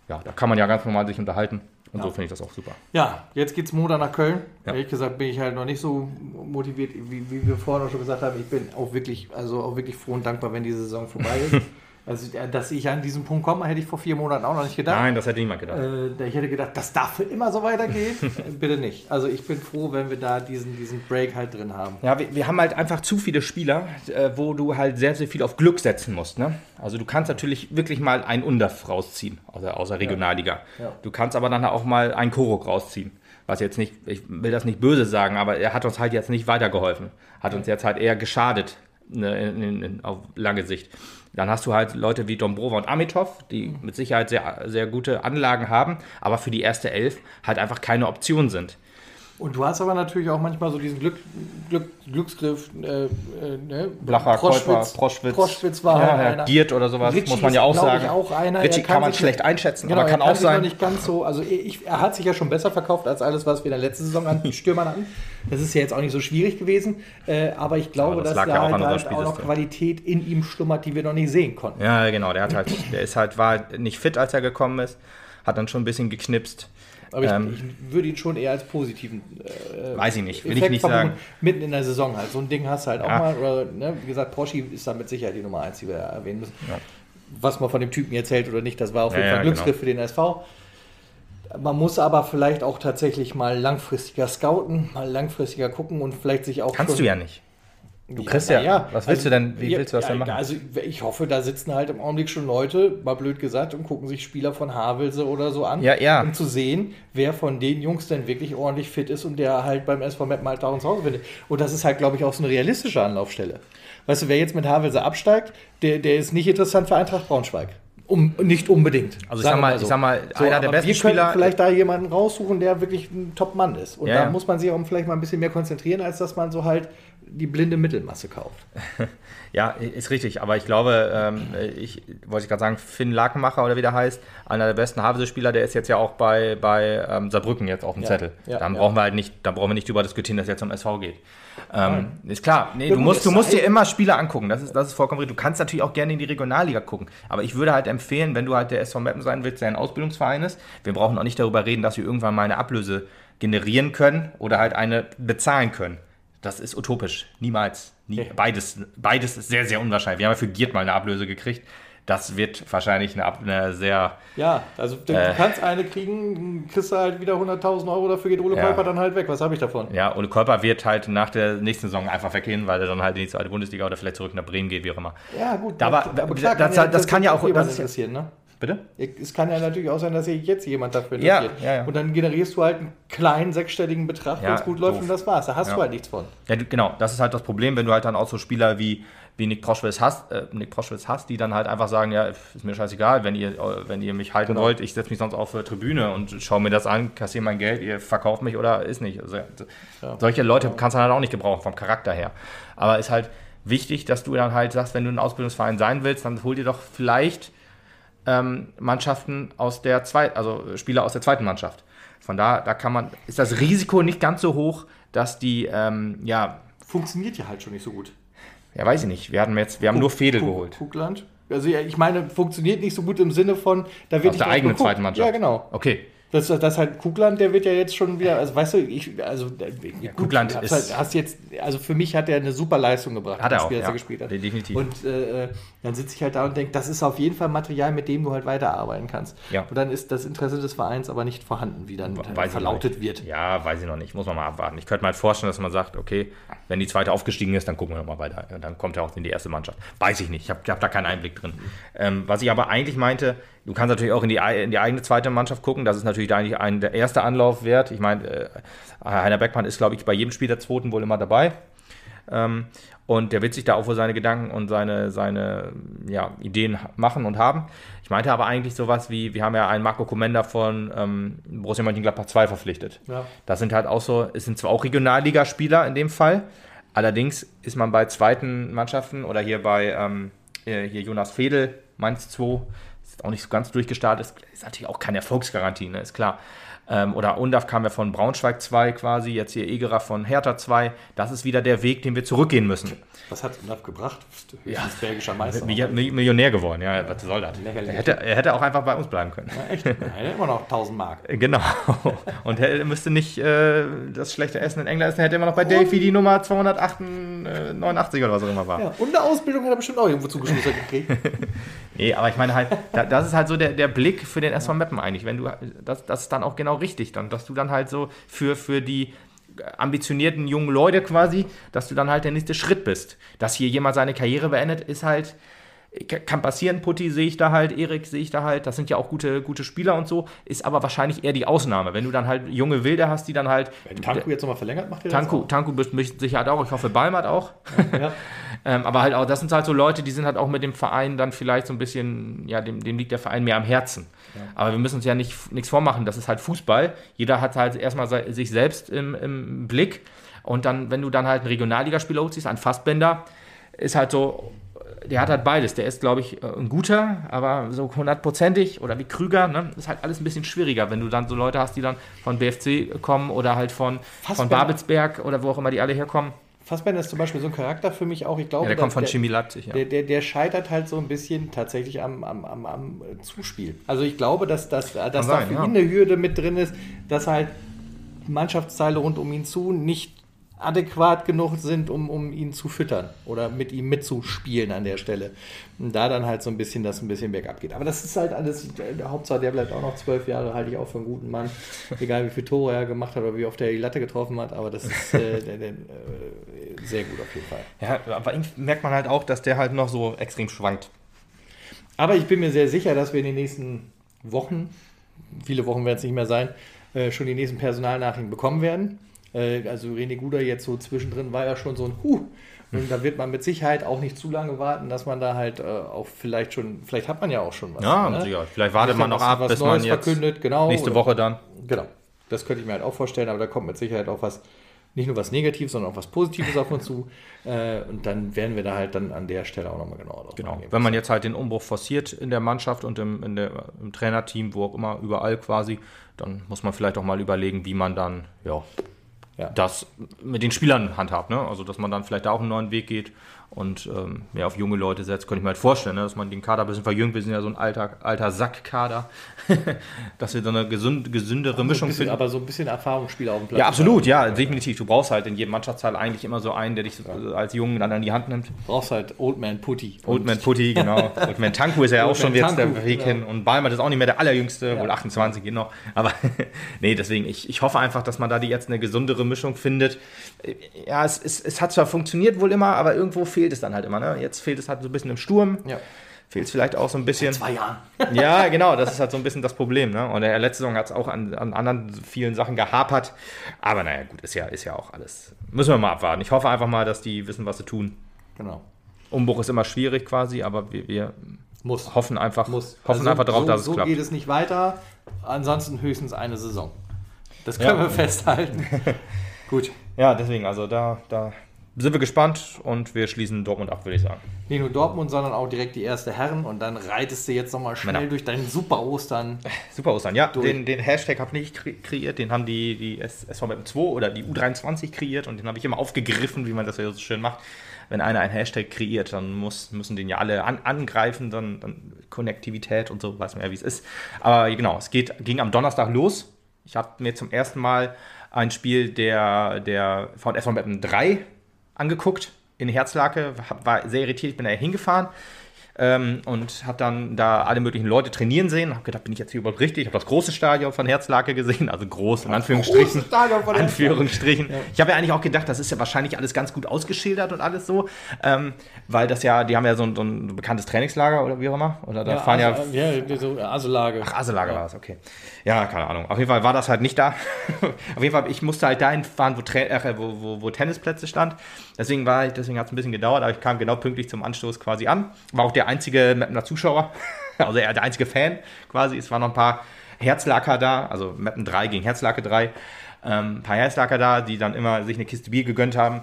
ja, da kann man ja ganz normal sich unterhalten. Und Ja. so finde ich das auch super. Ja, jetzt geht's Montag nach Köln. Ja. Ehrlich gesagt bin ich halt noch nicht so motiviert, wie, wie wir vorhin auch schon gesagt haben. Ich bin auch wirklich, also auch wirklich froh und dankbar, wenn die Saison vorbei ist. <laughs> also, äh, dass ich an diesen Punkt komme, hätte ich vor vier Monaten auch noch nicht gedacht. Nein, das hätte niemand gedacht. Äh, ich hätte gedacht, das darf für immer so weitergehen. Äh, Bitte nicht. Also ich bin froh, wenn wir da diesen, diesen Break halt drin haben. Ja, wir, wir haben halt einfach zu viele Spieler, äh, wo du halt sehr, sehr viel auf Glück setzen musst. Ne? Also du kannst natürlich wirklich mal einen Underf rausziehen aus der, aus der Regionalliga. Ja. Du kannst aber dann auch mal einen Korok rausziehen. Was jetzt nicht, ich will das nicht böse sagen, aber er hat uns halt jetzt nicht weitergeholfen. Hat uns jetzt halt eher geschadet ne, in, in, in, auf lange Sicht. Dann hast du halt Leute wie Dombrova und Amitov, die mit Sicherheit sehr, sehr gute Anlagen haben, aber für die erste Elf halt einfach keine Option sind. Und du hast aber natürlich auch manchmal so diesen Glück, Glück, Glücksgriff. Äh, äh, ne? Blacher, Proschwitz, Proschwitz. Proschwitz war ja, halt einer. Giert oder sowas, Ritchie muss man ja ist, auch glaub sagen. Auch einer. Ritchie Er kann man schlecht einschätzen, Genau, aber kann er auch sein. nicht ganz so. Also ich, er hat sich ja schon besser verkauft als alles, was wir in der letzten Saison an <laughs> Stürmern hatten. Das ist ja jetzt auch nicht so schwierig gewesen. Äh, aber ich glaube, Aber das dass da ja auch halt, halt auch noch. Qualität in ihm schlummert, die wir noch nicht sehen konnten. Ja, genau, der hat halt, der ist halt, war nicht fit, als er gekommen ist, hat dann schon ein bisschen geknipst. Aber ich, Ähm, ich würde ihn schon eher als positiven äh, Weiß ich nicht, will ich Effekt nicht verbuchen, sagen. Mitten in der Saison halt. So ein Ding hast du halt auch Ja. mal. Oder, ne, wie gesagt, Porsche ist da mit Sicherheit die Nummer eins, die wir erwähnen müssen. Was man von dem Typen jetzt hält oder nicht, das war auf Ja, jeden Fall ja, ein Glücksgriff für den SV. Man muss aber vielleicht auch tatsächlich mal langfristiger scouten, mal langfristiger gucken und vielleicht sich auch. Kannst du ja nicht. Du kriegst ja- was willst du denn- wie willst du das denn machen? Also ich hoffe, da sitzen halt im Augenblick schon Leute, mal blöd gesagt, und gucken sich Spieler von Havelse oder so an, Ja, ja. um zu sehen, wer von den Jungs denn wirklich ordentlich fit ist und der halt beim SV Meppen halt da uns Hause findet. Und das ist halt, glaube ich, auch so eine realistische Anlaufstelle. Weißt du, wer jetzt mit Havelse absteigt, der, der ist nicht interessant für Eintracht Braunschweig. Um, nicht unbedingt. Also ich sag mal, ich sag mal, einer der besten wir Spieler- vielleicht da jemanden raussuchen, der wirklich ein Top-Mann ist. Und Ja, da ja. muss man sich auch vielleicht mal ein bisschen mehr konzentrieren, als dass man so halt die blinde Mittelmasse kauft. <laughs> Ja, ist richtig, aber ich glaube, ähm, ich wollte gerade sagen, Finn Lakenmacher oder wie der heißt, einer der besten Havelse-Spieler, der ist jetzt ja auch bei, bei ähm, Saarbrücken jetzt auf dem Ja, Zettel. ja, dann brauchen wir halt nicht, da brauchen wir nicht drüber diskutieren, dass er zum SV geht. Ähm, ist klar, nee, du musst, du musst dir immer Spieler angucken, das ist, das ist vollkommen richtig. Du kannst natürlich auch gerne in die Regionalliga gucken, aber ich würde halt empfehlen, wenn du halt der SV Meppen sein willst, der ein Ausbildungsverein ist, wir brauchen auch nicht darüber reden, dass wir irgendwann mal eine Ablöse generieren können oder halt eine bezahlen können. Das ist utopisch. Niemals. Nie. Okay. Beides, beides ist sehr, sehr unwahrscheinlich. Wir haben ja für Giert mal eine Ablöse gekriegt. Das wird wahrscheinlich eine, eine sehr. Ja, also du Äh. kannst eine kriegen, kriegst du halt wieder 100.000 Euro, dafür geht Ole Ja. Kolper dann halt weg. Was habe ich davon? Ja, Ole Körper wird halt nach der nächsten Saison einfach weggehen, weil er dann halt in die zweite Bundesliga oder vielleicht zurück nach Bremen geht, wie auch immer. Ja, gut. Da war- das- das kann ja auch- das interessieren, ne? Bitte? Es kann ja natürlich auch sein, dass sich jetzt jemand dafür Ja, interessiert. ja, ja. Und dann generierst du halt einen kleinen sechsstelligen Betrag, wenn Ja, es gut läuft doof. und das war's. Da hast Ja. du halt nichts von. Ja, genau, das ist halt das Problem, wenn du halt dann auch so Spieler wie, wie Nick Proschwitz hast, äh, Nick Proschwitz hast, die dann halt einfach sagen, ja, ist mir scheißegal, wenn ihr, äh, wenn ihr mich halten Genau. wollt, ich setze mich sonst auf der Tribüne und schaue mir das an, kassiere mein Geld, ihr verkauft mich oder ist nicht. Also, Ja. Solche Leute kannst du halt auch nicht gebrauchen vom Charakter her. Aber ist halt wichtig, dass du dann halt sagst, wenn du ein Ausbildungsverein sein willst, dann hol dir doch vielleicht ähm, Mannschaften aus der zweiten, also Spieler aus der zweiten Mannschaft. Von da, da kann man, ist das Risiko nicht ganz so hoch, dass die, ähm, ja, Funktioniert ja halt schon nicht so gut. Ja, weiß ich nicht. Wir hatten jetzt, wir haben nur Fedel geholt. Kukland? Also ja, ich meine, funktioniert nicht so gut im Sinne von, da wird Aus der eigenen zweiten Mannschaft. Ja, genau. Okay. Das, das halt Kugland, der wird ja jetzt schon wieder, also weißt du, ich, also ja, Kugland ist- halt, hast jetzt, also für mich hat er eine super Leistung gebracht, Hat er das auch, Spiel, das ja. er gespielt hat. Definitiv. Und äh, dann sitze ich halt da und denke, das ist auf jeden Fall Material, mit dem du halt weiterarbeiten kannst. Ja. Und dann ist das Interesse des Vereins aber nicht vorhanden, wie dann Weiß verlautet wird. Ja, weiß ich noch nicht. Muss man mal abwarten. Ich könnte mir halt vorstellen, dass man sagt, okay, wenn die zweite aufgestiegen ist, dann gucken wir nochmal weiter. Dann kommt er auch in die erste Mannschaft. Weiß ich nicht. Ich habe hab da keinen Einblick drin. Ähm, was ich aber eigentlich meinte, du kannst natürlich auch in die, in die eigene zweite Mannschaft gucken. Das ist natürlich eigentlich ein, der erste Anlauf wert. Ich meine, äh, Heiner Beckmann ist, glaube ich, bei jedem Spiel der zweiten wohl immer dabei. Ähm, und der wird sich da auch wohl seine Gedanken und seine, seine ja, Ideen machen und haben. Ich meinte aber eigentlich sowas wie, wir haben ja einen Marco Comenda von ähm, Borussia Mönchengladbach 2 verpflichtet. Ja. Das sind halt auch so, es sind zwar auch Regionalligaspieler in dem Fall, allerdings ist man bei zweiten Mannschaften oder hier bei ähm, äh, hier Jonas Fedel, Mainz 2, ist auch nicht so ganz durchgestartet, ist, ist natürlich auch keine Erfolgsgarantie, ne? ist klar. Ähm, oder Undaf kam ja von Braunschweig 2 quasi, jetzt hier Egerer von Hertha 2. Das ist wieder der Weg, den wir zurückgehen müssen. Was hat Undaf gebracht? Ja. belgischer Meister. Millionär geworden, ja, was soll das? Er hätte, er hätte auch einfach bei uns bleiben können. Ja, echt? Er hätte immer noch 1000 Mark. Genau. <laughs> Und er müsste nicht äh, das schlechte Essen in England essen, er hätte immer noch bei Delphi die Nummer 289 oder was auch immer war. Ja, und eine Ausbildung hat er bestimmt auch irgendwo zugeschustert gekriegt. <laughs> nee, aber ich meine halt, das ist halt so der, der Blick für den SV Meppen eigentlich. Wenn du, das, das ist dann auch genau richtig, dann, dass du dann halt so für, für die ambitionierten jungen Leute quasi, dass du dann halt der nächste Schritt bist. Dass hier jemand seine Karriere beendet, ist halt, kann passieren, Putti sehe ich da halt, Erik sehe ich da halt, das sind ja auch gute, gute Spieler und so, ist aber wahrscheinlich eher die Ausnahme. Wenn du dann halt junge Wilde hast, die dann halt. Wenn Tanku jetzt nochmal verlängert, macht ihr Tanku, das auch? Tanku mit Sicherheit auch, ich hoffe Balmert auch. Ja. <laughs> ähm, aber halt auch, das sind halt so Leute, die sind halt auch mit dem Verein dann vielleicht so ein bisschen, ja, dem, dem liegt der Verein mehr am Herzen. Ja. Aber wir müssen uns ja nicht, nichts vormachen, das ist halt Fußball. Jeder hat halt erstmal sich selbst im, im Blick. Und dann, wenn du dann halt einen Regionalligaspieler hochziehst, einen Fassbender, ist halt so, der hat halt beides. Der ist, glaube ich, äh, ein guter, aber so hundertprozentig oder wie Krüger, ne, ist halt alles ein bisschen schwieriger, wenn du dann so Leute hast, die dann von BFC kommen oder halt von, von Babelsberg oder wo auch immer die alle herkommen. Fassbender ist zum Beispiel so ein Charakter für mich auch. Ich glaube, ja, der kommt von Chemie Leipzig, ja. Der, der, der, scheitert halt so ein bisschen tatsächlich am, am, am, am Zuspiel. Also ich glaube, dass, dass, dass sein, da für ja. ihn eine Hürde mit drin ist, dass halt Mannschaftsteile rund um ihn zu nicht adäquat genug sind, um, um ihn zu füttern oder mit ihm mitzuspielen an der Stelle. Und da dann halt so ein bisschen das ein bisschen bergab geht. Aber das ist halt alles, der Hauptsache, der bleibt auch noch zwölf Jahre, halte ich auch für einen guten Mann. Egal wie viele Tore er gemacht hat oder wie oft er die Latte getroffen hat, aber das ist äh, der, der, äh, sehr gut auf jeden Fall. Ja, aber merkt man halt auch, dass der halt noch so extrem schwankt. Aber ich bin mir sehr sicher, dass wir in den nächsten Wochen, viele Wochen werden es nicht mehr sein, äh, schon die nächsten Personalnachrichten bekommen werden. Äh, also René Guder jetzt so zwischendrin war ja schon so ein Huh. Und da wird man mit Sicherheit auch nicht zu lange warten, dass man da halt äh, auch vielleicht schon, vielleicht hat man ja auch schon was. Ja, ne? sicher. Vielleicht wartet man noch ab, bis Neues man jetzt verkündet, genau. Nächste Woche dann. Genau. Das könnte ich mir halt auch vorstellen, aber da kommt mit Sicherheit auch was, nicht nur was Negatives, sondern auch was Positives auf uns zu. Äh, und dann werden wir da halt dann an der Stelle auch nochmal genauer drauf Genau. Wenn man jetzt halt den Umbruch forciert in der Mannschaft und im, in der, im Trainerteam, wo auch immer, überall quasi, dann muss man vielleicht auch mal überlegen, wie man dann, ja, ja. das mit den Spielern handhabt. Ne? Also, dass man dann vielleicht da auch einen neuen Weg geht und ähm, mehr auf junge Leute setzt, könnte ich mir halt vorstellen, ne? dass man den Kader ein bisschen verjüngt. Wir sind ja so ein alter, alter Sackkader, <laughs> dass wir so eine gesund, gesündere Mischung bisschen, finden. Aber so ein bisschen Erfahrungsspieler auf dem Platz. Ja, absolut, ja, definitiv. Du brauchst halt in jedem Mannschaftsteil eigentlich immer so einen, der dich ja. als Jungen dann an die Hand nimmt. Du brauchst halt Old Man Putty. Old Man Putty, <laughs> genau. Old Man Tanku ist ja auch schon jetzt der Weg hin. Und Balmer ist auch nicht mehr der allerjüngste, ja. wohl 28 geht noch. Aber <laughs> nee, deswegen, ich, ich hoffe einfach, dass man da die jetzt eine gesundere Mischung findet. Ja, es, es, es hat zwar funktioniert wohl immer, aber irgendwo fehlt es dann halt immer. Ne? Jetzt fehlt es halt so ein bisschen im Sturm. Ja. Fehlt es vielleicht auch so ein bisschen. Vor zwei Jahren. <laughs> ja, genau, das ist halt so ein bisschen das Problem. Ne? Und der letzte Saison hat es auch an, an, anderen vielen Sachen gehapert. Aber naja, gut, ist ja, ist ja auch alles. Müssen wir mal abwarten. Ich hoffe einfach mal, dass die wissen, was sie tun. Genau. Umbruch ist immer schwierig quasi, aber wir, wir Muss. hoffen einfach, Muss. hoffen also einfach darauf, so, dass es so klappt. So geht es nicht weiter. Ansonsten höchstens eine Saison. Das können ja. wir festhalten. <laughs> Gut. Ja, deswegen, also da, da sind wir gespannt und wir schließen Dortmund ab, würde ich sagen. Nicht nur Dortmund, sondern auch direkt die erste Herren und dann reitest du jetzt nochmal schnell Männer. durch deinen Super Ostern. <laughs> Super Ostern, ja. Den, den, Hashtag habe ich nicht kreiert, den haben die, die SVM 2 oder die U23 kreiert und den habe ich immer aufgegriffen, wie man das ja so schön macht. Wenn einer einen Hashtag kreiert, dann muss, müssen den ja alle an, angreifen, dann, dann Konnektivität und so, weiß man ja, wie es ist. Aber genau, es geht, ging am Donnerstag los. Ich habe mir zum ersten Mal ein Spiel der, der VS von 3 angeguckt in Herzlake, war sehr irritiert, ich bin da hingefahren ähm, und habe dann da alle möglichen Leute trainieren sehen. Habe gedacht, bin ich jetzt hier überhaupt richtig? Ich habe das große Stadion von Herzlake gesehen, also groß in Anführungsstrichen. Anführungsstrichen. Ja. Ich habe ja eigentlich auch gedacht, das ist ja wahrscheinlich alles ganz gut ausgeschildert und alles so, ähm, weil das ja, die haben ja so ein, so ein, bekanntes Trainingslager oder wie auch immer. Oder da ja, fahren Ase, ja, ja so Aselage. Ach, Aselage ja. war es, okay. Ja, keine Ahnung. Auf jeden Fall war das halt nicht da. <laughs> Auf jeden Fall, ich musste halt dahin fahren, wo, äh, wo, wo, wo Tennisplätze stand. Deswegen war ich, deswegen hat es ein bisschen gedauert, aber ich kam genau pünktlich zum Anstoß quasi an. War auch der einzige Mapner Zuschauer, <laughs> also der einzige Fan quasi. Es waren noch ein paar Herzlaker da, also Mappen 3 gegen Herzlake 3. Ähm, ein paar Herzlaker da, die dann immer sich eine Kiste Bier gegönnt haben.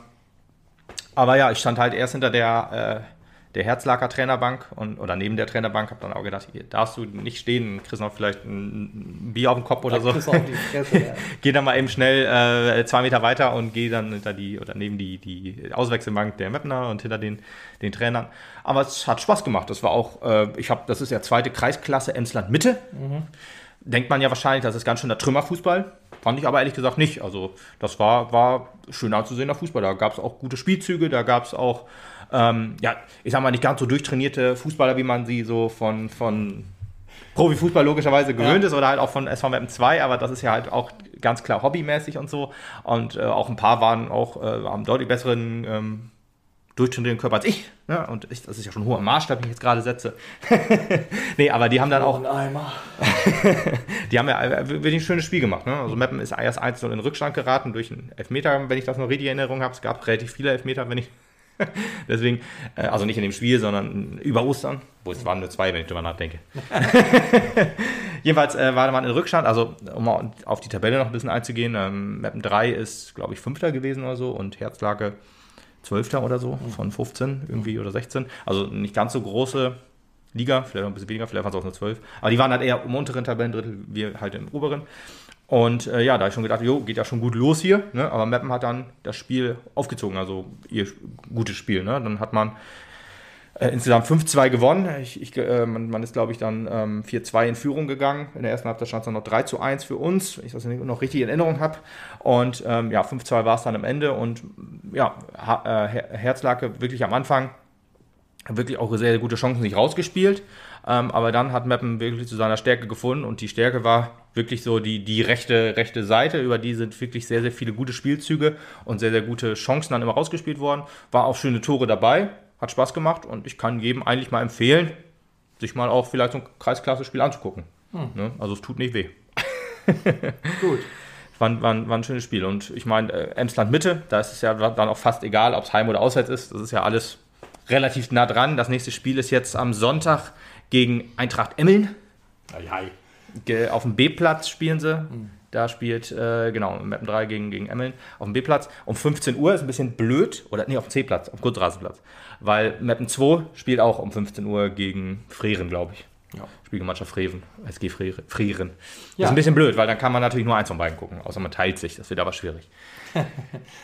Aber ja, ich stand halt erst hinter der, äh, der Herzlaker Trainerbank und, oder neben der Trainerbank, habe dann auch gedacht, hier darfst du nicht stehen, kriegst noch vielleicht ein Bier auf den Kopf oder so. Fresse, ja. <laughs> geh dann mal eben schnell äh, zwei Meter weiter und geh dann hinter die oder neben die, die Auswechselbank der Mapner und hinter den, den Trainern. Aber es hat Spaß gemacht. Das war auch, äh, ich habe, das ist ja zweite Kreisklasse Emsland Mitte. Mhm. Denkt man ja wahrscheinlich, das ist ganz schön der Trümmerfußball. Fand ich aber ehrlich gesagt nicht. Also das war, war schön anzusehender Fußball. Da gab es auch gute Spielzüge, da gab es auch, ähm, ja, ich sag mal, nicht ganz so durchtrainierte Fußballer, wie man sie so von, von Profifußball logischerweise gewöhnt ja. ist oder halt auch von SV Mappen 2, aber das ist ja halt auch ganz klar hobbymäßig und so. Und äh, auch ein paar waren auch, äh, haben deutlich besseren ähm, durchtrainierten Körper als ich. Ne? Und ich, das ist ja schon ein hoher Maßstab, den ich jetzt gerade setze. <laughs> nee, aber die haben dann auch. <laughs> die haben ja äh, wirklich ein schönes Spiel gemacht. Ne? Also Meppen ist erst 1 in den Rückstand geraten durch einen Elfmeter, wenn ich das noch richtig in Erinnerung habe. Es gab relativ viele Elfmeter, wenn ich. <laughs> Deswegen, äh, also nicht in dem Spiel, sondern über Ostern. Wo es waren nur zwei, wenn ich drüber nachdenke. <laughs> Jedenfalls äh, war man in Rückstand, also um auf die Tabelle noch ein bisschen einzugehen. Ähm, Meppen 3 ist, glaube ich, Fünfter gewesen oder so und Herzlage Zwölfter oder so von 15 irgendwie oder 16. Also nicht ganz so große Liga, vielleicht noch ein bisschen weniger, vielleicht waren es auch nur 12. Aber die waren halt eher im unteren Tabellendrittel, wir halt im oberen. Und äh, ja, da habe ich schon gedacht, jo, geht ja schon gut los hier. Ne? Aber Meppen hat dann das Spiel aufgezogen, also ihr gutes Spiel. Ne? Dann hat man äh, insgesamt 5-2 gewonnen. Ich, ich, äh, man, man, ist, glaube ich, dann ähm, 4-2 in Führung gegangen. In der ersten Halbzeit stand es dann noch 3 1 für uns, wenn ich das noch richtig in Erinnerung habe. Und ähm, ja, 5-2 war es dann am Ende. Und ja, ha, äh, Herzlake wirklich am Anfang wirklich auch sehr, sehr gute Chancen sich rausgespielt. Ähm, aber dann hat Meppen wirklich zu seiner Stärke gefunden und die Stärke war wirklich so die, die rechte, rechte Seite. Über die sind wirklich sehr, sehr viele gute Spielzüge und sehr, sehr gute Chancen dann immer rausgespielt worden. War auch schöne Tore dabei hat Spaß gemacht und ich kann jedem eigentlich mal empfehlen, sich mal auch vielleicht so ein Kreisklasse-Spiel anzugucken. Hm. Ne? Also es tut nicht weh. <laughs> Gut. War, war, war, ein schönes Spiel. Und ich meine, äh, Emsland Mitte, da ist es ja dann auch fast egal, ob es heim oder auswärts ist. Das ist ja alles relativ nah dran. Das nächste Spiel ist jetzt am Sonntag gegen Eintracht Emmeln. Ei, Auf dem B-Platz spielen sie. Mhm. Da spielt, äh, genau, Mappen 3 gegen, gegen Emmeln auf dem B-Platz. Um 15 Uhr ist ein bisschen blöd, oder nee, auf dem C-Platz, auf dem Kunstrasenplatz. Weil Mappen 2 spielt auch um 15 Uhr gegen Frehren, glaube ich. Ja. Spielgemeinschaft Freven, SG Frehren. Ja. Ist ein bisschen blöd, weil dann kann man natürlich nur eins von beiden gucken, außer man teilt sich. Das wird aber schwierig. <laughs> ja,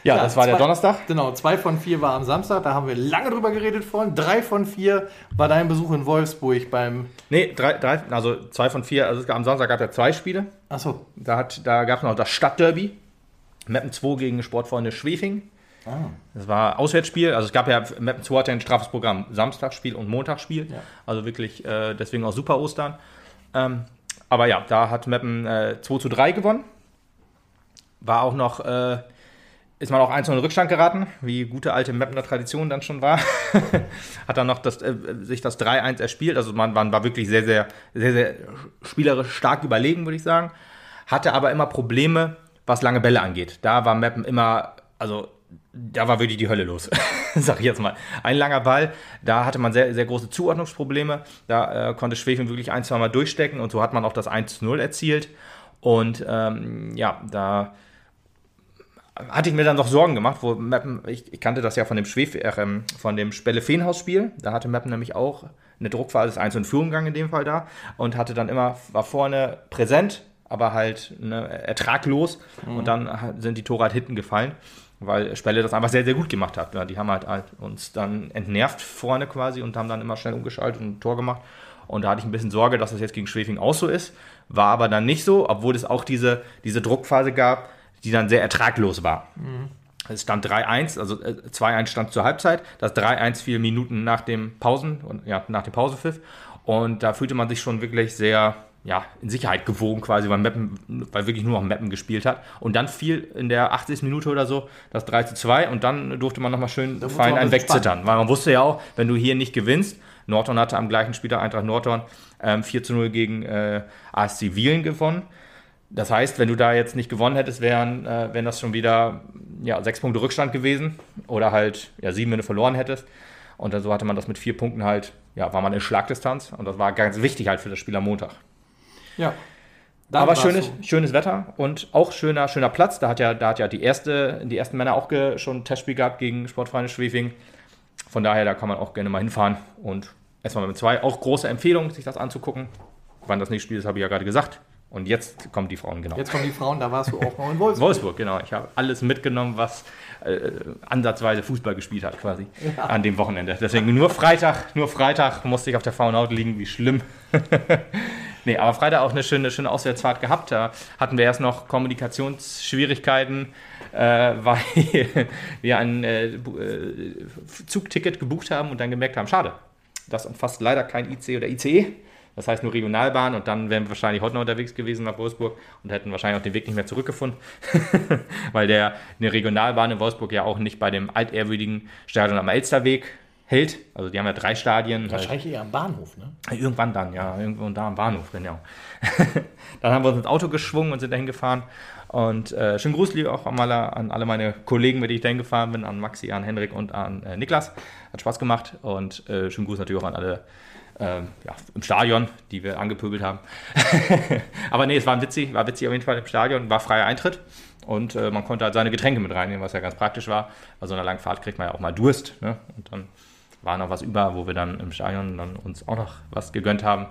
ja, das war zwei, der Donnerstag. Genau, zwei von vier war am Samstag, da haben wir lange drüber geredet vorhin. Drei von vier war dein Besuch in Wolfsburg beim. Nee, drei, drei also zwei von vier. Also am Samstag gab es ja zwei Spiele. Achso. Da, da gab es noch das Stadtderby. Mappen 2 gegen Sportfreunde Schwefing. Ah. Das war Auswärtsspiel, also es gab ja, Mappen 2 hatte ein straffes Programm, Samstagsspiel und Montagsspiel, ja. also wirklich äh, deswegen auch super Ostern. Ähm, aber ja, da hat Mappen äh, 2 zu 3 gewonnen. War auch noch, äh, ist man auch 1 in Rückstand geraten, wie gute alte Mappener Tradition dann schon war. <laughs> hat dann noch das, äh, sich das 3-1 erspielt, also man, man war wirklich sehr, sehr, sehr, sehr spielerisch stark überlegen, würde ich sagen. Hatte aber immer Probleme, was lange Bälle angeht. Da war Mappen immer, also da war wirklich die Hölle los, <laughs> sag ich jetzt mal. Ein langer Ball, da hatte man sehr, sehr große Zuordnungsprobleme. Da äh, konnte Schwefing wirklich ein, zwei Mal durchstecken und so hat man auch das 1-0 erzielt. Und ähm, ja, da hatte ich mir dann doch Sorgen gemacht, wo Mappen, ich, ich kannte das ja von dem Schwef, äh, von dem Spelle-Feenhaus-Spiel. Da hatte Mappen nämlich auch eine Druckphase, das 1 in Führung gegangen in dem Fall da und hatte dann immer, war vorne präsent, aber halt ne, ertraglos mhm. und dann sind die Tore halt hinten gefallen weil Spelle das einfach sehr, sehr gut gemacht hat. Ja, die haben halt, halt, uns dann entnervt vorne quasi und haben dann immer schnell umgeschaltet und ein Tor gemacht. Und da hatte ich ein bisschen Sorge, dass das jetzt gegen Schwefing auch so ist. War aber dann nicht so, obwohl es auch diese, diese Druckphase gab, die dann sehr ertraglos war. Mhm. Es stand 3-1, also 2-1 äh, stand zur Halbzeit. Das 3-1 fiel Minuten nach dem Pausen, ja, nach dem Pausenpfiff. Und da fühlte man sich schon wirklich sehr, ja, in Sicherheit gewogen quasi, weil, Mappen, weil wirklich nur noch Mappen gespielt hat. Und dann fiel in der 80. Minute oder so das 3 zu 2 und dann durfte man nochmal schön fein einen wegzittern. Weil man wusste ja auch, wenn du hier nicht gewinnst, Norton hatte am gleichen Spieltag Eintracht Norton ähm, 4 zu 0 gegen äh, ASC Wielen gewonnen. Das heißt, wenn du da jetzt nicht gewonnen hättest, wären, äh, wären das schon wieder ja, sechs Punkte Rückstand gewesen oder halt ja, sieben, wenn du verloren hättest. Und dann so hatte man das mit vier Punkten halt, ja, war man in Schlagdistanz und das war ganz wichtig halt für das Spiel am Montag. Ja. Aber schönes, so. schönes Wetter und auch schöner, schöner Platz. Da hat ja, da hat ja die, erste, die ersten Männer auch schon ein Testspiel gehabt gegen Sportvereine Schwefing. von daher, da kann man auch gerne mal hinfahren und erstmal mit zwei. Auch große Empfehlung, sich das anzugucken. Wann das nächste Spiel ist, habe ich ja gerade gesagt. Und jetzt kommen die Frauen, genau. Jetzt kommen die Frauen, da warst du auch noch in Wolfsburg. Wolfsburg, genau. Ich habe alles mitgenommen, was äh, ansatzweise Fußball gespielt hat, quasi ja. an dem Wochenende. Deswegen nur Freitag, nur Freitag musste ich auf der Frauenhaut liegen, wie schlimm. <laughs> nee, aber Freitag auch eine schöne, schöne Auswärtsfahrt gehabt. Da hatten wir erst noch Kommunikationsschwierigkeiten, äh, <laughs> weil wir ein äh, äh, Zugticket gebucht haben und dann gemerkt haben, schade, das umfasst leider kein IC oder ICE das heißt nur Regionalbahn und dann wären wir wahrscheinlich heute noch unterwegs gewesen nach Wolfsburg und hätten wahrscheinlich auch den Weg nicht mehr zurückgefunden, <laughs> weil der eine Regionalbahn in Wolfsburg ja auch nicht bei dem altehrwürdigen Stadion am Elsterweg hält. Also die haben ja drei Stadien. Wahrscheinlich eher am Bahnhof, ne? Irgendwann dann, ja, irgendwo da am Bahnhof, genau. <laughs> dann haben wir uns ins Auto geschwungen und sind dahin gefahren. Und äh, schönen Gruß liebe auch alle, an alle meine Kollegen, mit denen ich dahin gefahren bin, an Maxi, an Henrik und an äh, Niklas. Hat Spaß gemacht und äh, schönen Gruß natürlich auch an alle ähm, ja, im Stadion, die wir angepöbelt haben. <laughs> Aber nee, es war witzig, war witzig auf jeden Fall im Stadion, war freier Eintritt und äh, man konnte halt seine Getränke mit reinnehmen, was ja ganz praktisch war. Bei so einer langen Fahrt kriegt man ja auch mal Durst. Ne? Und dann war noch was über, wo wir dann im Stadion dann uns auch noch was gegönnt haben.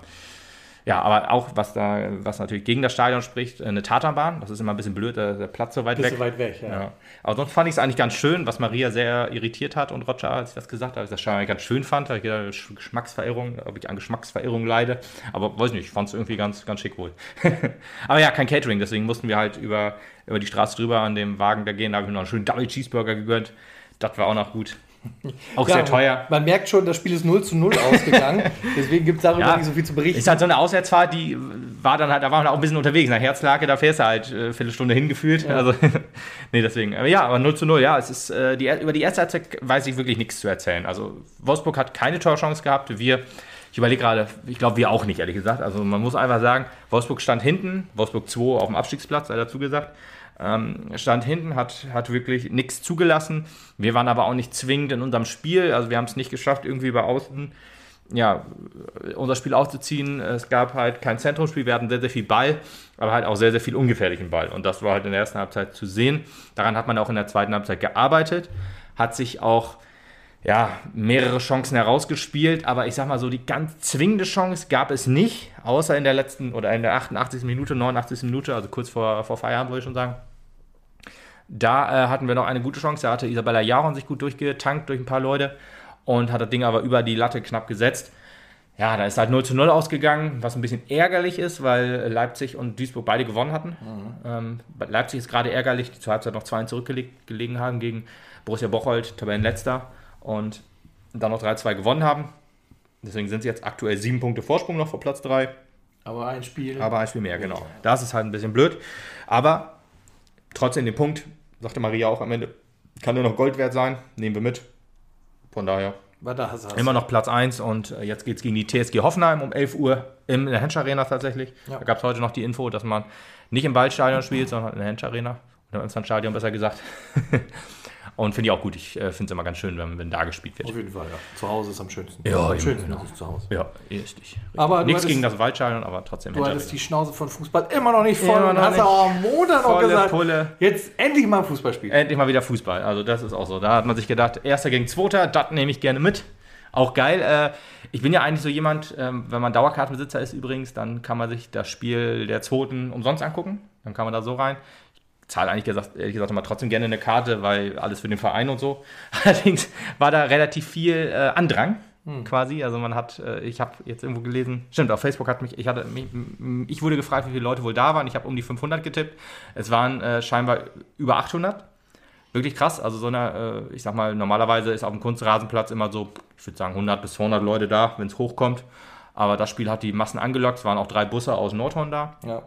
Ja, aber auch, was da, was natürlich gegen das Stadion spricht, eine Tatanbahn. Das ist immer ein bisschen blöd, der, der Platz so weit bisschen weg. weit weg, ja. ja. Aber sonst fand ich es eigentlich ganz schön, was Maria sehr irritiert hat und Roger, als ich das gesagt habe, dass ich das Stadion ganz schön fand. Da ich gedacht, Geschmacksverirrung, ob ich an Geschmacksverirrung leide. Aber weiß nicht, ich fand es irgendwie ganz, ganz schick wohl. <laughs> aber ja, kein Catering, deswegen mussten wir halt über, über die Straße drüber an dem Wagen da gehen. Da habe ich mir noch einen schönen Double Cheeseburger gegönnt. Das war auch noch gut. <laughs> Auch ja, sehr teuer. Man merkt schon, das Spiel ist 0 zu 0 ausgegangen. <laughs> Deswegen gibt es darüber ja, nicht so viel zu berichten. Ist halt so eine Auswärtsfahrt, die war dann halt, da waren wir auch ein bisschen unterwegs. Nach Herzlake, da fährst du halt äh, eine Viertelstunde hingefühlt. Ja. Also, <laughs> nee, deswegen. Aber ja, aber 0 zu 0, ja. Es ist, äh, die, über die erste Halbzeit weiß ich wirklich nichts zu erzählen. Also Wolfsburg hat keine Torchance gehabt. Wir, ich überlege gerade, ich glaube, wir auch nicht, ehrlich gesagt. Also man muss einfach sagen, Wolfsburg stand hinten, Wolfsburg 2 auf dem Abstiegsplatz, sei dazu gesagt. Ähm, stand hinten, hat, hat wirklich nichts zugelassen. Wir waren aber auch nicht zwingend in unserem Spiel. Also wir haben es nicht geschafft, irgendwie über außen ja, unser Spiel aufzuziehen. Es gab halt kein Zentrumsspiel, wir hatten sehr, sehr viel Ball, aber halt auch sehr, sehr viel ungefährlichen Ball. Und das war halt in der ersten Halbzeit zu sehen. Daran hat man auch in der zweiten Halbzeit gearbeitet, hat sich auch ja, mehrere Chancen herausgespielt, aber ich sag mal so, die ganz zwingende Chance gab es nicht, außer in der letzten oder in der 88. Minute, 89. Minute, also kurz vor, vor Feierabend, würde ich schon sagen. Da äh, hatten wir noch eine gute Chance. Da hatte Isabella Jaron sich gut durchgetankt durch ein paar Leute und hat das Ding aber über die Latte knapp gesetzt. Ja, da ist halt 0 zu 0 ausgegangen, was ein bisschen ärgerlich ist, weil Leipzig und Duisburg beide gewonnen hatten. Mhm. Ähm, Leipzig ist gerade ärgerlich, die zur Halbzeit noch 2 zurückgelegen haben gegen Borussia Bocholt, Tabellenletzter, und dann noch 3-2 gewonnen haben. Deswegen sind sie jetzt aktuell sieben Punkte Vorsprung noch vor Platz 3. Aber ein Spiel. Aber ein Spiel mehr, genau. Das ist halt ein bisschen blöd. Aber trotzdem den Punkt, sagte Maria auch am Ende, kann nur noch Gold wert sein, nehmen wir mit. Von daher immer noch Platz 1 und äh, jetzt geht es gegen die TSG Hoffenheim um 11 Uhr in der Hensch Arena tatsächlich. Ja. Da gab es heute noch die Info, dass man nicht im Waldstadion spielt, sondern in der Hensch Arena. Oder im Stadion besser gesagt. <laughs> Und finde ich auch gut. Ich äh, finde es immer ganz schön, wenn, wenn da gespielt wird. Auf jeden Fall, ja. Zu Hause ist am schönsten. Ja, am schönsten genau. ist zu Hause. Ja, richtig. Aber Nichts gegen das Waldstadion, aber trotzdem. Du hattest die Schnauze von Fußball immer noch nicht voll immer und hast auch am Montag noch gesagt, Pulle. jetzt endlich mal Fußball spielen. Endlich mal wieder Fußball. Also das ist auch so. Da hat man sich gedacht, erster gegen zweiter, das nehme ich gerne mit. Auch geil. Äh, ich bin ja eigentlich so jemand, ähm, wenn man Dauerkartenbesitzer ist übrigens, dann kann man sich das Spiel der zweiten umsonst angucken. Dann kann man da so rein zahle eigentlich gesagt, ehrlich gesagt immer trotzdem gerne eine Karte, weil alles für den Verein und so. <laughs> Allerdings war da relativ viel äh, Andrang. Hm. quasi. Also man hat, äh, ich habe jetzt irgendwo gelesen, stimmt, auf Facebook hat mich, ich hatte, mich, ich wurde gefragt, wie viele Leute wohl da waren. Ich habe um die 500 getippt. Es waren äh, scheinbar über 800. Wirklich krass. Also so eine, äh, ich sag mal, normalerweise ist auf dem Kunstrasenplatz immer so, ich würde sagen 100 bis 200 Leute da, wenn es hochkommt. Aber das Spiel hat die Massen angelockt. Es waren auch drei Busse aus Nordhorn da. Ja.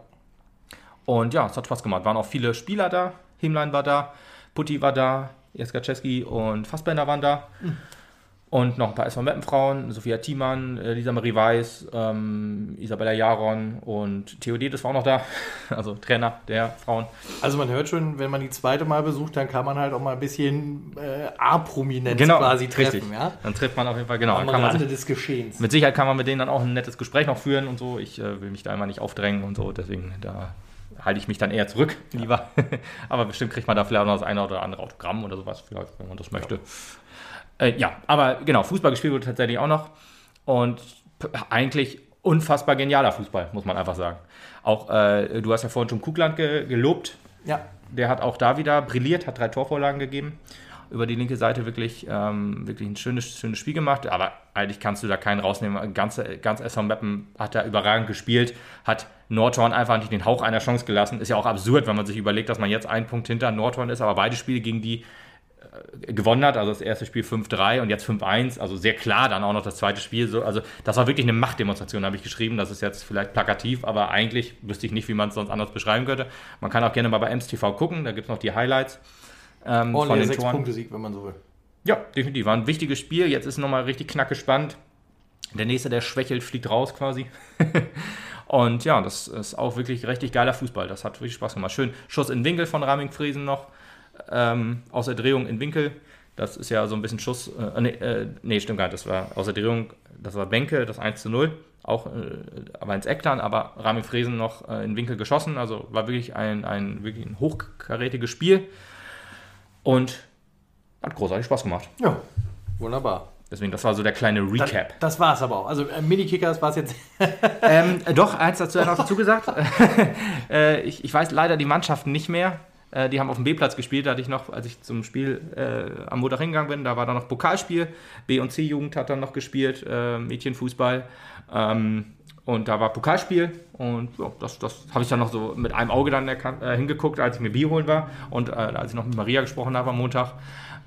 Und ja, es hat Spaß gemacht. Waren auch viele Spieler da. Himlein war da, Putti war da, Jeskaczewski und Fassbender waren da. Mhm. Und noch ein paar SV Meppenfrauen, Sophia Thiemann, äh, Lisa Marie Weiß, ähm, Isabella Jaron und Theodetes war auch noch da, <laughs> also Trainer der Frauen. Also man hört schon, wenn man die zweite Mal besucht, dann kann man halt auch mal ein bisschen äh, A-Prominenz genau, quasi treffen. Richtig. Ja? Dann trifft man auf jeden Fall, genau. Am kann man sich, des Geschehens. Mit Sicherheit kann man mit denen dann auch ein nettes Gespräch noch führen und so. Ich äh, will mich da immer nicht aufdrängen und so, deswegen da halte ich mich dann eher zurück, lieber. <laughs> Aber bestimmt kriegt man da vielleicht auch noch das eine oder andere Autogramm oder sowas, vielleicht, wenn man das möchte. Äh, ja, aber genau, Fußball gespielt wurde tatsächlich auch noch. Und eigentlich unfassbar genialer Fußball, muss man einfach sagen. Auch, äh, du hast ja vorhin schon Kugland ge gelobt. Ja. Der hat auch da wieder brilliert, hat drei Torvorlagen gegeben. Über die linke Seite wirklich, ähm, wirklich ein schönes, schönes Spiel gemacht. Aber eigentlich kannst du da keinen rausnehmen. Ganz, ganz SV Meppen hat da überragend gespielt, hat Nordhorn einfach nicht den Hauch einer Chance gelassen. Ist ja auch absurd, wenn man sich überlegt, dass man jetzt einen Punkt hinter Nordhorn ist, aber beide Spiele gegen die gewonnen hat. Also das erste Spiel 5-3 und jetzt 5-1. Also sehr klar dann auch noch das zweite Spiel. So, also das war wirklich eine Machtdemonstration, habe ich geschrieben. Das ist jetzt vielleicht plakativ, aber eigentlich wüsste ich nicht, wie man es sonst anders beschreiben könnte. Man kann auch gerne mal bei MSTV gucken. Da gibt es noch die Highlights. Ähm, oh, von den sechs Punkte Sieg, wenn man so will. Ja, definitiv. War ein wichtiges Spiel. Jetzt ist nochmal richtig knack gespannt. Der nächste, der schwächelt, fliegt raus quasi. <laughs> und ja, das ist auch wirklich richtig geiler Fußball. Das hat wirklich Spaß gemacht. Schön Schuss in Winkel von Raming Friesen noch ähm, aus der Drehung in Winkel. Das ist ja so ein bisschen Schuss. Äh, nee, äh, nee, stimmt gar nicht. Das war aus der Drehung, das war Bänke, das 1 zu 0. Auch, äh, aber ins Eck dann, aber Rami Fresen noch äh, in Winkel geschossen. Also war wirklich ein, ein, wirklich ein hochkarätiges Spiel. Und hat großartig Spaß gemacht. Ja, wunderbar. Deswegen, das war so der kleine Recap. Das, das war es aber auch. Also äh, Mini-Kickers war es jetzt. <laughs> ähm, doch, eins dazu noch dazu gesagt. <laughs> äh, ich, ich weiß leider die Mannschaften nicht mehr. Äh, die haben auf dem B-Platz gespielt, da hatte ich noch, als ich zum Spiel äh, am Montag hingegangen bin, da war dann noch Pokalspiel. B- und C-Jugend hat dann noch gespielt, äh, Mädchenfußball. Ähm, und da war Pokalspiel und ja, das, das habe ich dann noch so mit einem Auge dann erkannt, äh, hingeguckt, als ich mir Bier holen war und äh, als ich noch mit Maria gesprochen habe am Montag,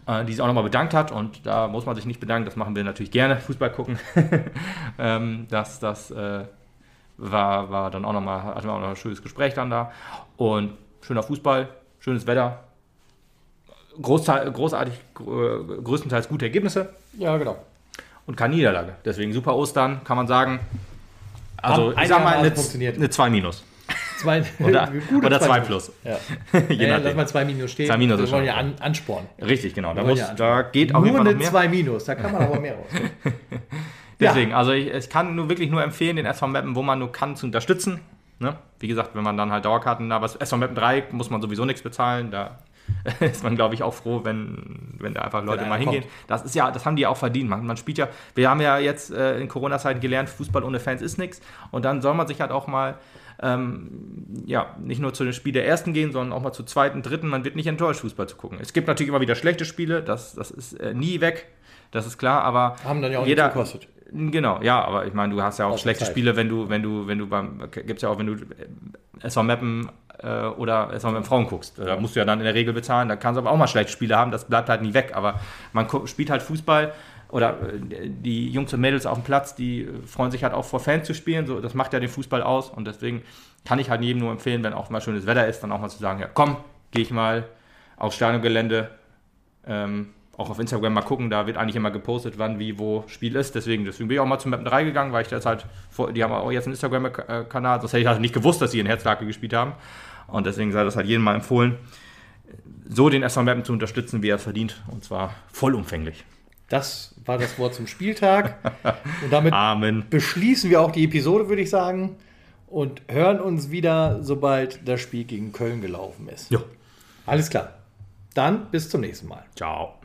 äh, die sich auch nochmal bedankt hat und da muss man sich nicht bedanken, das machen wir natürlich gerne, <laughs> Fußball gucken. <laughs> ähm, das das äh, war, war dann auch nochmal, hatten wir auch noch ein schönes Gespräch dann da und schöner Fußball, schönes Wetter, großartig, größtenteils gute Ergebnisse. Ja, genau. Und keine Niederlage. Deswegen super Ostern, kann man sagen. Also, ich sag mal, eine, eine 2 minus. Zwei, <laughs> oder <laughs> oder 2 plus. <laughs> Ja. Je ja, lass mal 2 minus stehen. 2 minus Wir wollen ja an, anspornen. Richtig, genau. Da, muss, ja da geht auch Nur eine 2 minus, da kann man aber mehr raus. Deswegen, ja. also ich, ich, kann nur wirklich nur empfehlen, den SV Mappen, wo man nur kann, zu unterstützen. Ne? Wie gesagt, wenn man dann halt Dauerkarten, aber SV Mappen 3 muss man sowieso nichts bezahlen. Da <laughs> ist man, glaube ich, auch froh, wenn, wenn da einfach Leute mal hingehen. Kommt. Das ist ja, das haben die auch verdient. Man, man spielt ja, wir haben ja jetzt äh, in Corona-Zeiten gelernt, Fußball ohne Fans ist nichts. Und dann soll man sich halt auch mal ähm, ja, nicht nur zu den Spielen der ersten gehen, sondern auch mal zu zweiten, dritten. Man wird nicht enttäuscht, Fußball zu gucken. Es gibt natürlich immer wieder schlechte Spiele, das, das ist äh, nie weg, das ist klar, aber haben dann ja auch jeder, gekostet. Genau, ja, aber ich meine, du hast ja auch Aus schlechte Spiele, wenn du, wenn du, wenn du beim, gibt's ja auch, wenn du SV Mappen äh, oder SV Mappen Frauen guckst. Da musst du ja dann in der Regel bezahlen, da kannst du aber auch mal schlechte Spiele haben, das bleibt halt nie weg, aber man spielt halt Fußball oder äh, die Jungs und Mädels auf dem Platz, die freuen sich halt auch vor Fans zu spielen, so, das macht ja den Fußball aus und deswegen kann ich halt jedem nur empfehlen, wenn auch mal schönes Wetter ist, dann auch mal zu sagen, ja komm, gehe ich mal aufs Stadiongelände, ähm, auch auf Instagram mal gucken, da wird eigentlich immer gepostet, wann, wie, wo Spiel ist. Deswegen, deswegen bin ich auch mal zum Map 3 gegangen, weil ich das halt, vor, die haben auch jetzt einen Instagram-Kanal, sonst hätte ich halt nicht gewusst, dass sie in Herzlake gespielt haben. Und deswegen sei das halt jedem mal empfohlen, so den SV Mappen zu unterstützen, wie er es verdient. Und zwar vollumfänglich. Das war das Wort zum Spieltag. <laughs> Und damit Amen. beschließen wir auch die Episode, würde ich sagen. Und hören uns wieder, sobald das Spiel gegen Köln gelaufen ist. Ja. Alles klar. Dann bis zum nächsten Mal. Ciao.